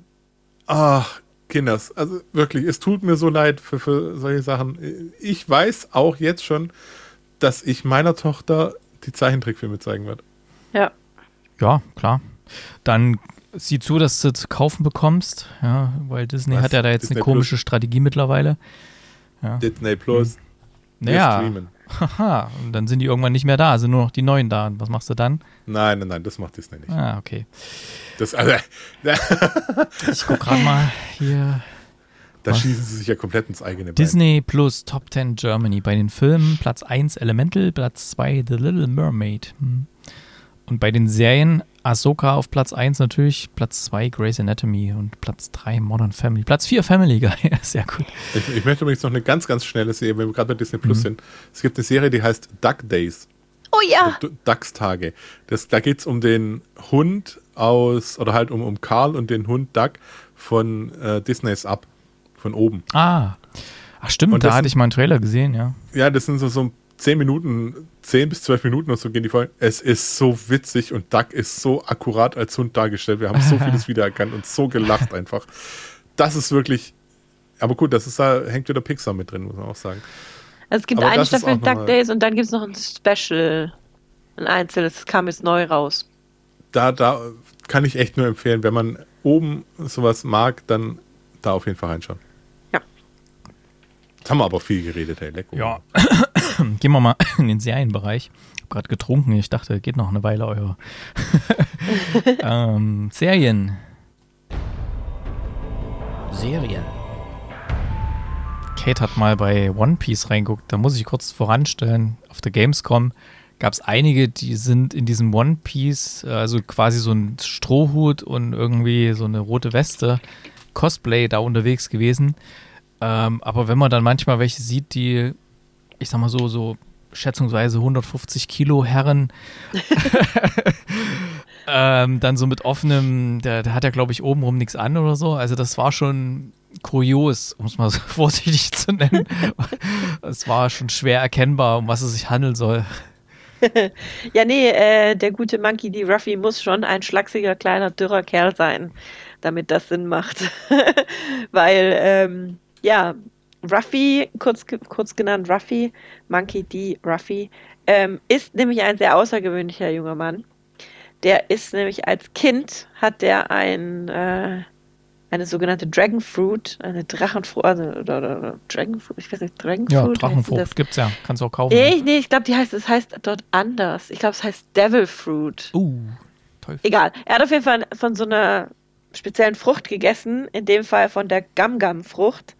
ach, Kinders, also wirklich, es tut mir so leid für, für solche Sachen. Ich weiß auch jetzt schon, dass ich meiner Tochter die Zeichentrickfilme zeigen werde. Ja. Ja, klar. Dann sieh zu, dass du zu kaufen bekommst, ja, weil Disney Was? hat ja da jetzt Disney eine komische Strategie mittlerweile. Disney Plus. wir Naja, streamen. haha, und dann sind die irgendwann nicht mehr da, sind nur noch die neuen da. Und was machst du dann? Nein, nein, nein, das macht Disney nicht. Ah, okay. Das, also, Ich guck gerade mal hier. Da Was? schießen sie sich ja komplett ins eigene Bein. Disney Plus Top 10 Germany. Bei den Filmen Platz 1 Elemental, Platz 2 The Little Mermaid. Hm. Und bei den Serien Ahsoka auf Platz 1 natürlich, Platz 2 Grey's Anatomy und Platz 3 Modern Family. Platz 4 Family Guy. Sehr gut. Ich, ich möchte übrigens noch eine ganz, ganz schnelle Serie, wenn wir gerade bei Disney Plus Mhm. sind. Es gibt eine Serie, die heißt Duck Days. Oh ja. Ducks-Tage. Das, da geht es um den Hund aus, oder halt um, um Karl und den Hund Duck von äh, Disneys Up. Von oben. Ah. Ach stimmt, Und da hatte sind- ich mal einen Trailer gesehen, ja. Ja, das sind so, so 10 Minuten, 10 bis 12 Minuten oder so gehen die Folgen. Es ist so witzig und Duck ist so akkurat als Hund dargestellt. Wir haben so vieles wiedererkannt und so gelacht einfach. Das ist wirklich. Aber gut, das ist da, hängt wieder Pixar mit drin, muss man auch sagen. Also es gibt Aber eine Staffel Duck Days und dann gibt es noch ein Special. Ein einzelnes, das kam jetzt neu raus. da, da kann ich echt nur empfehlen, wenn man oben sowas mag, dann da auf jeden Fall reinschauen. Ja. Jetzt haben wir aber viel geredet, hey, lecker. Ja. Gehen wir mal in den Serienbereich. Ich habe gerade getrunken, ich dachte, geht noch eine Weile eure. ähm, Serien. Serien. Kate hat mal bei One Piece reinguckt. Da muss ich kurz voranstellen. Auf der Gamescom gab es einige, die sind in diesem One Piece, also quasi so ein Strohhut und irgendwie so eine rote Weste, Cosplay da unterwegs gewesen. Ähm, aber wenn man dann manchmal welche sieht, die, ich sag mal so, so schätzungsweise 150 Kilo Herren, ähm, dann so mit offenem, der, der hat ja, glaube ich, obenrum nichts an oder so. Also das war schon kurios, um es mal so vorsichtig zu nennen. es war schon schwer erkennbar, um was es sich handeln soll. Ja, nee, äh, der gute Monkey D. Ruffy muss schon ein schlachsiger, kleiner, dürrer Kerl sein, damit das Sinn macht. Weil, ähm, ja, Ruffy, kurz, kurz genannt Ruffy, Monkey D. Ruffy, ähm, ist nämlich ein sehr außergewöhnlicher junger Mann. Der ist nämlich als Kind, hat der ein, äh, eine sogenannte Dragon Fruit, eine Drachenfrucht, also, oder, oder, oder Dragon Fruit, ich weiß nicht, Dragon Ja? Drachenfrucht gibt's ja. Kannst du auch kaufen. Nee, nee, ich glaube, die heißt, es heißt dort anders. Ich glaube, es heißt Devil Fruit. Uh, Teufel. Egal. Er hat auf jeden Fall von so einer speziellen Frucht gegessen, in dem Fall von der Gam-Gam-Frucht.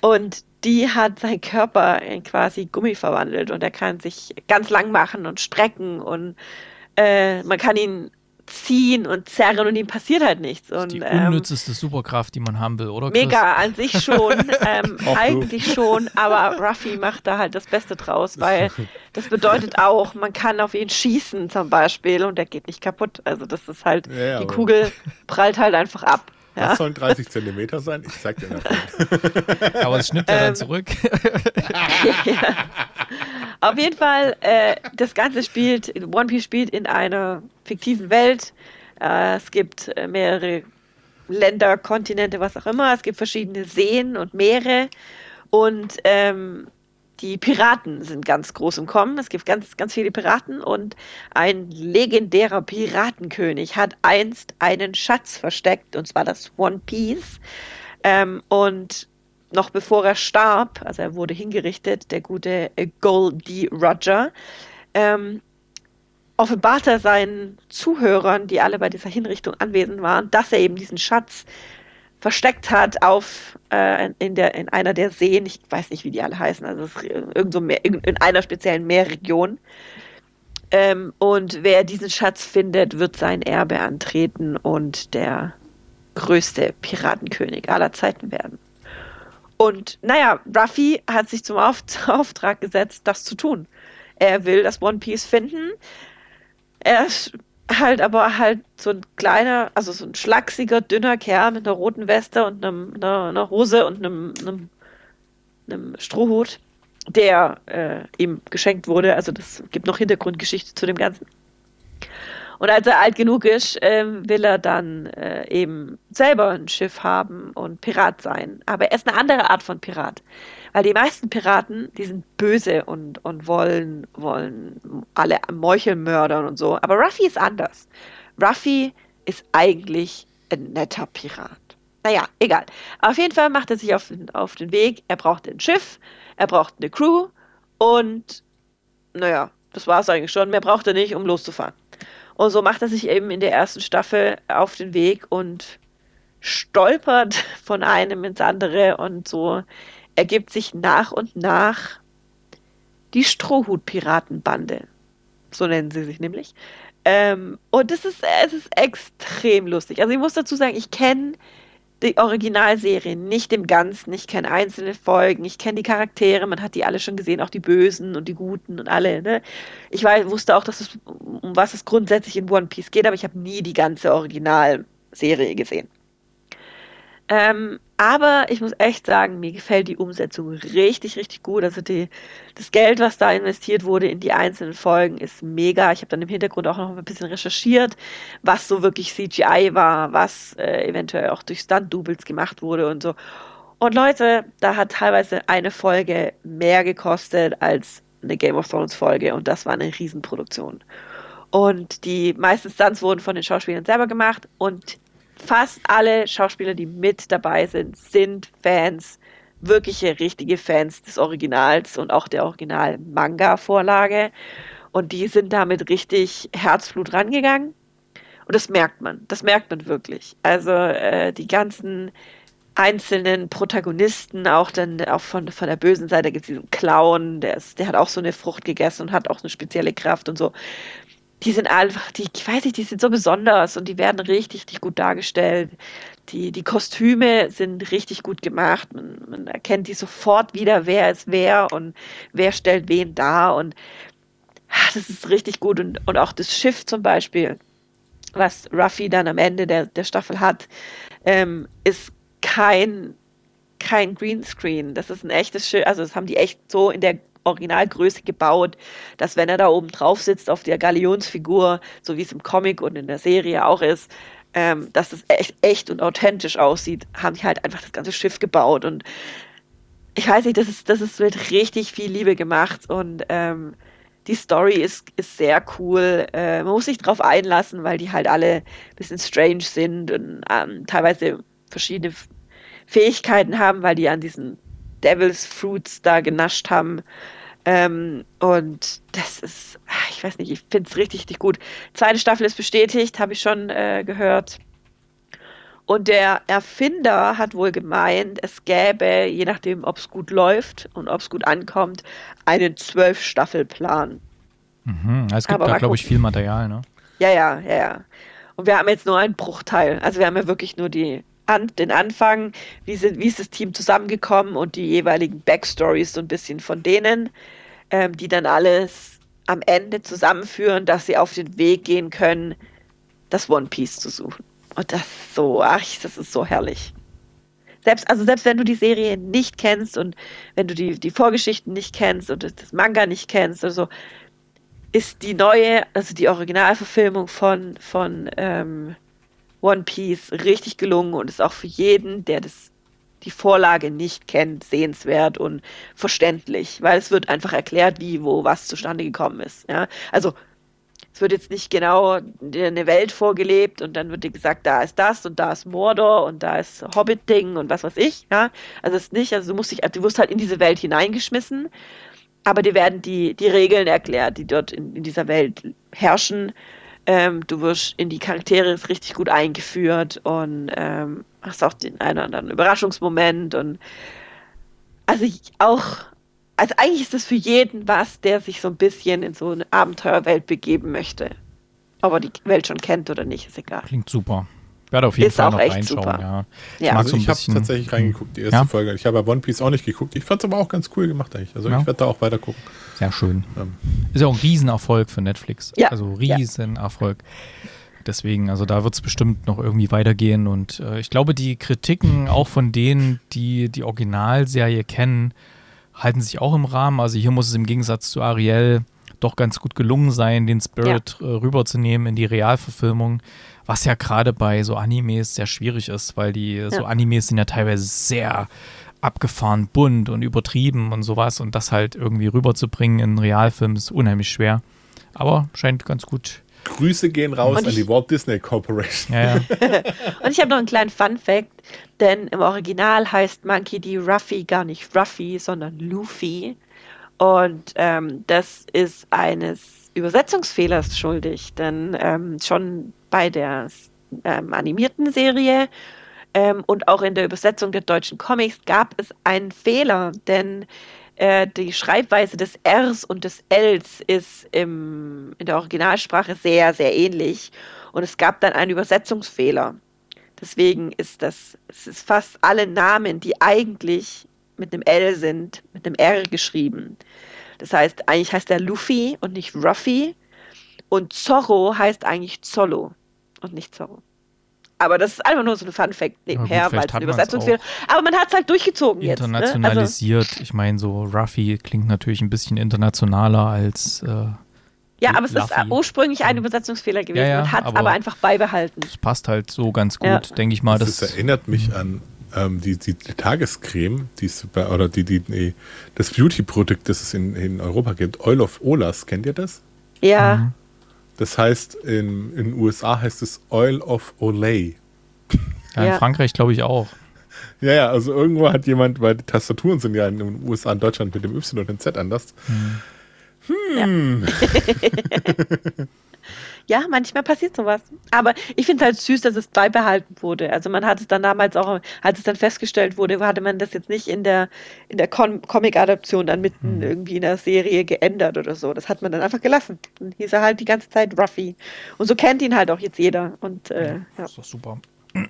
Und die hat seinen Körper in quasi Gummi verwandelt und er kann sich ganz lang machen und strecken und äh, man kann ihn ziehen und zerren und ihm passiert halt nichts. Und, die ähm, unnützeste Superkraft, die man haben will, oder? Chris? Mega, an sich schon, ähm, eigentlich schon, aber Ruffy macht da halt das Beste draus, weil das bedeutet auch, man kann auf ihn schießen zum Beispiel und der geht nicht kaputt. Also das ist halt, ja, die Kugel prallt halt einfach ab. Ja. Das sollen 30 Zentimeter sein? Ich zeig dir nachher. Aber es schnippt er dann ähm, zurück. ja. Auf jeden Fall, äh, das Ganze spielt, One Piece spielt in einer fiktiven Welt. Äh, es gibt äh, mehrere Länder, Kontinente, was auch immer. Es gibt verschiedene Seen und Meere. Und ähm, die Piraten sind ganz groß im Kommen. Es gibt ganz, ganz viele Piraten und ein legendärer Piratenkönig hat einst einen Schatz versteckt, und zwar das One Piece. Ähm, und noch bevor er starb, also er wurde hingerichtet, der gute Goldie Roger, ähm, offenbarte er seinen Zuhörern, die alle bei dieser Hinrichtung anwesend waren, dass er eben diesen Schatz versteckt hat auf äh, in, der, in einer der Seen, ich weiß nicht, wie die alle heißen, also irgend so Meer, in einer speziellen Meerregion. Ähm, und wer diesen Schatz findet, wird sein Erbe antreten und der größte Piratenkönig aller Zeiten werden. Und naja, Ruffy hat sich zum Auf Auftrag gesetzt, das zu tun. Er will das One Piece finden. Er halt aber halt so ein kleiner, also so ein schlachsiger, dünner Kerl mit einer roten Weste und einem, einer, einer Hose und einem, einem, einem Strohhut, der äh, ihm geschenkt wurde. Also das gibt noch Hintergrundgeschichte zu dem Ganzen. Und als er alt genug ist, äh, will er dann äh, eben selber ein Schiff haben und Pirat sein. Aber er ist eine andere Art von Pirat. Weil die meisten Piraten, die sind böse und, und wollen, wollen alle Meucheln mördern und so. Aber Ruffy ist anders. Ruffy ist eigentlich ein netter Pirat. Naja, egal. Auf jeden Fall macht er sich auf, auf den Weg. Er braucht ein Schiff, er braucht eine Crew und naja, das war es eigentlich schon. Mehr braucht er nicht, um loszufahren. Und so macht er sich eben in der ersten Staffel auf den Weg und stolpert von einem ins andere und so ergibt sich nach und nach die Strohhut-Piratenbande. So nennen sie sich nämlich. Ähm, und das ist, es ist extrem lustig. Also ich muss dazu sagen, ich kenne die Originalserie nicht im Ganzen. Ich kenne einzelne Folgen, ich kenne die Charaktere, man hat die alle schon gesehen, auch die Bösen und die Guten und alle. Ne? Ich weiß, wusste auch, dass es, um was es grundsätzlich in One Piece geht, aber ich habe nie die ganze Originalserie gesehen. Ähm, aber ich muss echt sagen, mir gefällt die Umsetzung richtig, richtig gut. Also die, das Geld, was da investiert wurde in die einzelnen Folgen, ist mega. Ich habe dann im Hintergrund auch noch ein bisschen recherchiert, was so wirklich CGI war, was äh, eventuell auch durch Stunt-Doubles gemacht wurde und so. Und Leute, da hat teilweise eine Folge mehr gekostet als eine Game of Thrones Folge und das war eine Riesenproduktion. Und die meisten Stunts wurden von den Schauspielern selber gemacht und fast alle Schauspieler, die mit dabei sind, sind Fans, wirkliche, richtige Fans des Originals und auch der Original-Manga-Vorlage. Und die sind damit richtig Herzblut rangegangen. Und das merkt man, das merkt man wirklich. Also äh, die ganzen einzelnen Protagonisten, auch dann auch von, von der bösen Seite gibt es diesen Clown, der, ist, der hat auch so eine Frucht gegessen und hat auch eine spezielle Kraft und so die sind einfach, die, ich weiß nicht, die sind so besonders und die werden richtig, richtig gut dargestellt. Die, die Kostüme sind richtig gut gemacht. Man, man erkennt die sofort wieder, wer ist wer und wer stellt wen dar. Und ach, das ist richtig gut. Und, und auch das Schiff zum Beispiel, was Ruffy dann am Ende der, der Staffel hat, ähm, ist kein, kein Greenscreen. Das ist ein echtes Schiff. Also das haben die echt so in der Originalgröße gebaut, dass wenn er da oben drauf sitzt auf der Galionsfigur, so wie es im Comic und in der Serie auch ist, ähm, dass es echt, echt und authentisch aussieht, haben die halt einfach das ganze Schiff gebaut und ich weiß nicht, das ist, das ist mit richtig viel Liebe gemacht und ähm, die Story ist, ist sehr cool. Äh, man muss sich drauf einlassen, weil die halt alle ein bisschen strange sind und ähm, teilweise verschiedene Fähigkeiten haben, weil die an diesen Devil's Fruits da genascht haben. Ähm, und das ist, ich weiß nicht, ich finde es richtig, richtig gut. Zweite Staffel ist bestätigt, habe ich schon äh, gehört. Und der Erfinder hat wohl gemeint, es gäbe, je nachdem, ob es gut läuft und ob es gut ankommt, einen Zwölf-Staffel-Plan. Mhm. Es gibt da, glaube ich, viel Material, ne? Ja, ja, ja, ja. Und wir haben jetzt nur einen Bruchteil. Also wir haben ja wirklich nur die, an, den Anfang, wie, sind, wie ist das Team zusammengekommen und die jeweiligen Backstories so ein bisschen von denen, ähm, die dann alles am Ende zusammenführen, dass sie auf den Weg gehen können, das One Piece zu suchen. Und das so, ach, das ist so herrlich. Selbst, also selbst wenn du die Serie nicht kennst und wenn du die, die Vorgeschichten nicht kennst und das Manga nicht kennst oder so, ist die neue, also die Originalverfilmung von, von ähm, One Piece richtig gelungen und ist auch für jeden, der das, die Vorlage nicht kennt, sehenswert und verständlich, weil es wird einfach erklärt, wie, wo, was zustande gekommen ist. Ja? Also es wird jetzt nicht genau eine Welt vorgelebt und dann wird dir gesagt, da ist das und da ist Mordor und da ist Hobbit-Ding und was weiß ich. Ja? Also es ist nicht, also du musst dich, du wirst halt in diese Welt hineingeschmissen, aber dir werden die, die Regeln erklärt, die dort in, in dieser Welt herrschen. Ähm, du wirst in die Charaktere richtig gut eingeführt und ähm, hast auch den einen oder anderen Überraschungsmoment und also auch also eigentlich ist das für jeden was, der sich so ein bisschen in so eine Abenteuerwelt begeben möchte. Ob er die Welt schon kennt oder nicht, ist egal. Klingt super. Ich werde auf jeden Ist Fall auch noch echt reinschauen. super. Ja. Ja. mag Also so ein ich habe bisschen- tatsächlich reingeguckt, die erste Ja? Folge. Ich habe One Piece auch nicht geguckt. Ich fand es aber auch ganz cool gemacht eigentlich. Also Ja. ich werde da auch weiter gucken. Sehr schön. Ähm, Ist ja auch ein Riesenerfolg für Netflix. Ja, Also ja. Riesenerfolg. Deswegen, also da wird es bestimmt noch irgendwie weitergehen. Und äh, ich glaube, die Kritiken auch von denen, die die Originalserie kennen, halten sich auch im Rahmen. Also hier muss es im Gegensatz zu Ariel doch ganz gut gelungen sein, den Spirit äh, rüberzunehmen in die Realverfilmung. Was ja gerade bei so Animes sehr schwierig ist, weil die so Animes sind ja teilweise sehr abgefahren, bunt und übertrieben und sowas. Und das halt irgendwie rüberzubringen in einen Realfilm ist unheimlich schwer. Aber scheint ganz gut. Grüße gehen raus Und an ich- die Walt Disney Corporation. Ja, ja. Und ich habe noch einen kleinen Fun-Fact, denn im Original heißt Monkey D. Ruffy gar nicht Ruffy, sondern Luffy. Und ähm, das ist eines Übersetzungsfehlers schuldig, denn ähm, schon bei der ähm, animierten Serie ähm, und auch in der Übersetzung der deutschen Comics gab es einen Fehler, denn äh, die Schreibweise des Rs und des Ls ist im, in der Originalsprache sehr, sehr ähnlich. Und es gab dann einen Übersetzungsfehler. Deswegen ist das, es ist fast alle Namen, die eigentlich mit einem L sind, mit einem R geschrieben. Das heißt, eigentlich heißt er Luffy und nicht Ruffy. Und Zorro heißt eigentlich Zollo und nicht Zorro. Aber das ist einfach nur so ein Fun-Fact nebenher, weil es ein Übersetzungsfehler Aber man hat es halt durchgezogen jetzt. Ne? Also, Internationalisiert. ich meine, so Ruffy klingt natürlich ein bisschen internationaler als. Äh, ja, aber es ist Luffy. ursprünglich ein Übersetzungsfehler gewesen. Ja, ja, man hat es aber- aber einfach beibehalten. das passt halt so ganz gut, Ja. denke ich mal. Das, Das, erinnert mich an ähm, die, die, die Tagescreme, die es bei, oder die, die, nee, das Beauty-Produkt, das es in, in Europa gibt, Oil of Olas, kennt ihr das? Ja, Mhm. Das heißt, in in den USA heißt es Oil of Olay. ja, in Ja. Frankreich glaube ich auch. Ja, ja, also irgendwo hat jemand, weil die Tastaturen sind ja in den USA und Deutschland mit dem Y und dem Z anders. Hm. ja, manchmal passiert sowas. Aber ich finde es halt süß, dass es beibehalten wurde. Also man hat es dann damals auch, als es dann festgestellt wurde, hatte man das jetzt nicht in der, in der Com Comic-Adaption dann mitten irgendwie in der Serie geändert oder so. Das hat man dann einfach gelassen. Dann hieß er halt die ganze Zeit Ruffy. Und so kennt ihn halt auch jetzt jeder. Und äh, ja. Das ist doch super.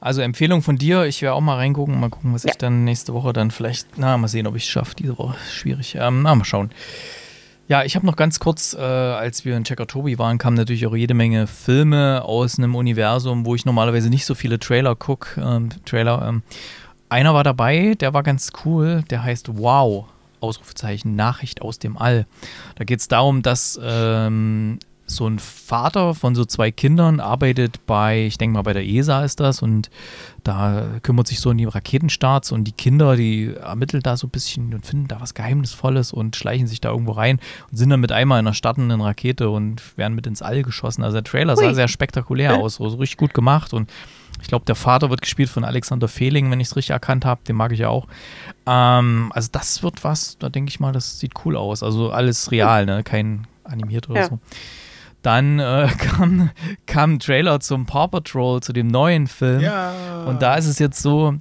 Also Empfehlung von dir, ich werde auch mal reingucken, mal gucken, was Ja. ich dann nächste Woche dann vielleicht, na, mal sehen, ob ich es schaffe diese Woche. Schwierig. Ähm, na, mal schauen. Ja, ich habe noch ganz kurz, äh, als wir in Checker Tobi waren, kamen natürlich auch jede Menge Filme aus einem Universum, wo ich normalerweise nicht so viele Trailer gucke. Ähm, Trailer. Ähm. Einer war dabei, der war ganz cool, der heißt Wow. Ausrufezeichen, Nachricht aus dem All. Da geht es darum, dass ähm, so ein Vater von so zwei Kindern arbeitet bei, ich denke mal bei der ESA ist das und da kümmert sich so um die Raketenstarts und die Kinder, die ermitteln da so ein bisschen und finden da was Geheimnisvolles und schleichen sich da irgendwo rein und sind dann mit einmal in einer startenden Rakete und werden mit ins All geschossen. Also der Trailer sah Hui. sehr spektakulär aus, so, so richtig gut gemacht und ich glaube, der Vater wird gespielt von Alexander Fehling, wenn ich es richtig erkannt habe. Den mag ich ja auch. Ähm, also das wird was, da denke ich mal, das sieht cool aus. Also alles real, ne? kein animiert oder Ja. so. Dann äh, kam, kam ein Trailer zum Paw Patrol, zu dem neuen Film. Ja. Und da ist es jetzt so,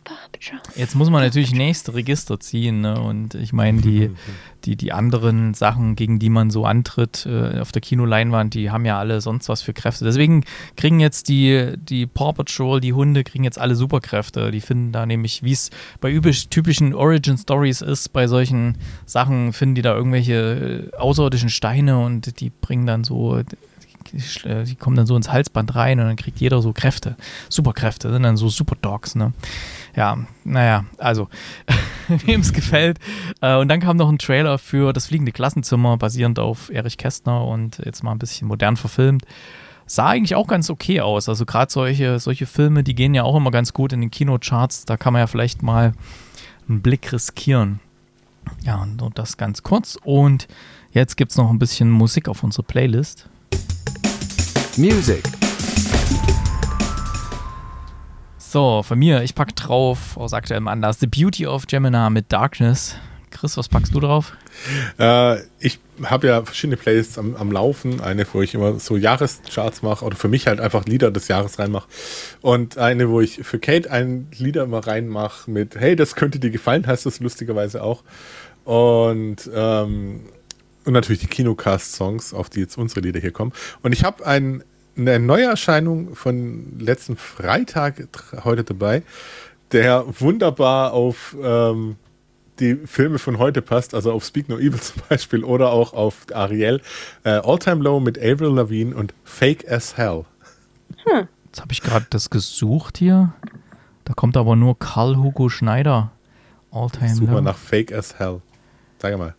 jetzt muss man natürlich nächste Register ziehen. Ne? Und ich meine, die, die, die anderen Sachen, gegen die man so antritt äh, auf der Kinoleinwand, die haben ja alle sonst was für Kräfte. Deswegen kriegen jetzt die, die Paw Patrol, die Hunde, kriegen jetzt alle Superkräfte. Die finden da nämlich, wie es bei üblich, typischen Origin Stories ist, bei solchen Sachen finden die da irgendwelche äh, außerirdischen Steine und die bringen dann so die, äh, die kommen dann so ins Halsband rein und dann kriegt jeder so Kräfte, Superkräfte, sind dann so Superdogs, ne? Ja, naja, also, wem es gefällt. Äh, und dann kam noch ein Trailer für das fliegende Klassenzimmer, basierend auf Erich Kästner und jetzt mal ein bisschen modern verfilmt. Sah eigentlich auch ganz okay aus. Also gerade solche, solche Filme, die gehen ja auch immer ganz gut in den Kinocharts. Da kann man ja vielleicht mal einen Blick riskieren. Ja, und das ganz kurz. Und jetzt gibt es noch ein bisschen Musik auf unserer Playlist. Music. So, von mir, ich pack drauf aus aktuellem Anlass The Beauty of Gemini mit Darkness. Chris, was packst du drauf? Äh, ich habe ja verschiedene Playlists am, am, Laufen. Eine, wo ich immer so Jahrescharts mache oder für mich halt einfach Lieder des Jahres reinmache. Und eine, wo ich für Kate ein Lieder immer reinmache mit Hey, das könnte dir gefallen, heißt das lustigerweise auch. Und ähm, und natürlich die Kinocast-Songs, auf die jetzt unsere Lieder hier kommen. Und ich habe ein, eine Neuerscheinung von letzten Freitag heute dabei, der wunderbar auf ähm, die Filme von heute passt, also auf Speak No Evil zum Beispiel oder auch auf Ariel. Äh, All Time Low mit Avril Lavigne und Fake as Hell. Hm. Jetzt habe ich gerade das gesucht hier. Da kommt aber nur Karl Hugo Schneider. All Time Such Low. nach Fake as Hell. Sag mal.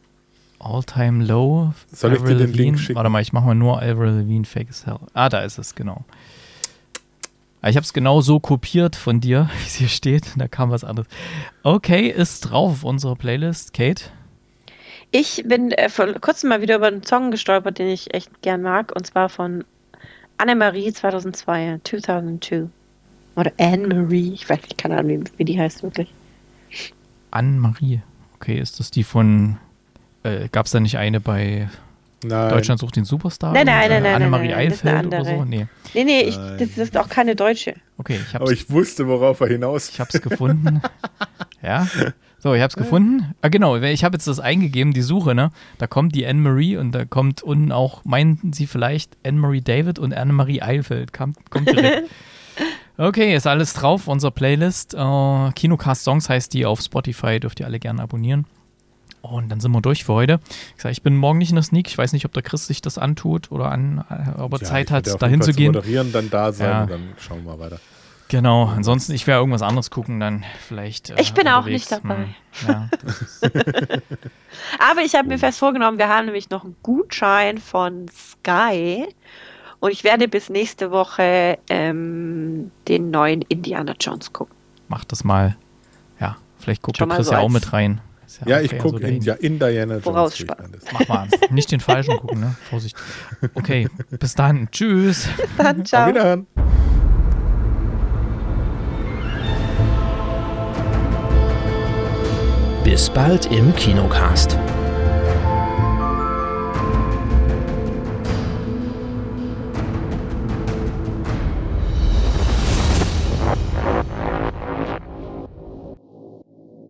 All-Time Low. Soll ich dir den Link schicken? Warte mal, ich mache mal nur Avril Lavigne Fake as Hell. Ah, da ist es, genau. Ah, ich habe es genau so kopiert von dir, wie es hier steht. Da kam was anderes. Okay, ist drauf auf unserer Playlist. Kate? Ich bin äh, vor kurzem mal wieder über einen Song gestolpert, den ich echt gern mag. Und zwar von Annemarie 2002. 2002. Oder Anne-Marie. Ich weiß nicht, keine Ahnung, wie, wie die heißt wirklich. Anne-Marie. Okay, ist das die von äh, Gab es da nicht eine bei nein. Deutschland sucht den Superstar? Nein, nein, nein, nein. Annemarie nein, Eilfeld oder so? Nee. Nee, nee, ich, das ist auch keine Deutsche. Okay, ich hab's, Aber ich wusste, worauf er hinaus. Ich hab's gefunden. ja. So, ich hab's gefunden. Ah, genau, ich habe jetzt das eingegeben, die Suche, ne? Da kommt die Anne-Marie und da kommt unten auch, meinten Sie vielleicht Anne-Marie David und Annemarie Eilfeld. Kommt, kommt direkt. Okay, ist alles drauf, unser Playlist. Uh, Kinocast Songs heißt die auf Spotify, dürft ihr alle gerne abonnieren. Und dann sind wir durch für heute. Ich sage, ich bin morgen nicht in der Sneak. Ich weiß nicht, ob der Chris sich das antut oder an, äh, ob er ja, Zeit hat, dahin zu gehen. moderieren, dann da sein ja. und dann schauen wir weiter. Genau, ansonsten, ich werde irgendwas anderes gucken, dann vielleicht. Äh, ich bin unterwegs. auch nicht dabei. Hm, ja. Aber ich habe mir fest vorgenommen, wir haben nämlich noch einen Gutschein von Sky und ich werde bis nächste Woche ähm, den neuen Indiana Jones gucken. Mach das mal. Ja, vielleicht guckt der Chris so ja auch mit rein. Ja, ja okay, ich gucke also in, ja, in Diana Jones. Mach mal. Nicht den falschen gucken, ne? Vorsicht. Okay, bis dann. Tschüss. Bis dann, ciao. Auf Wiederhören. Bis bald im Kinocast.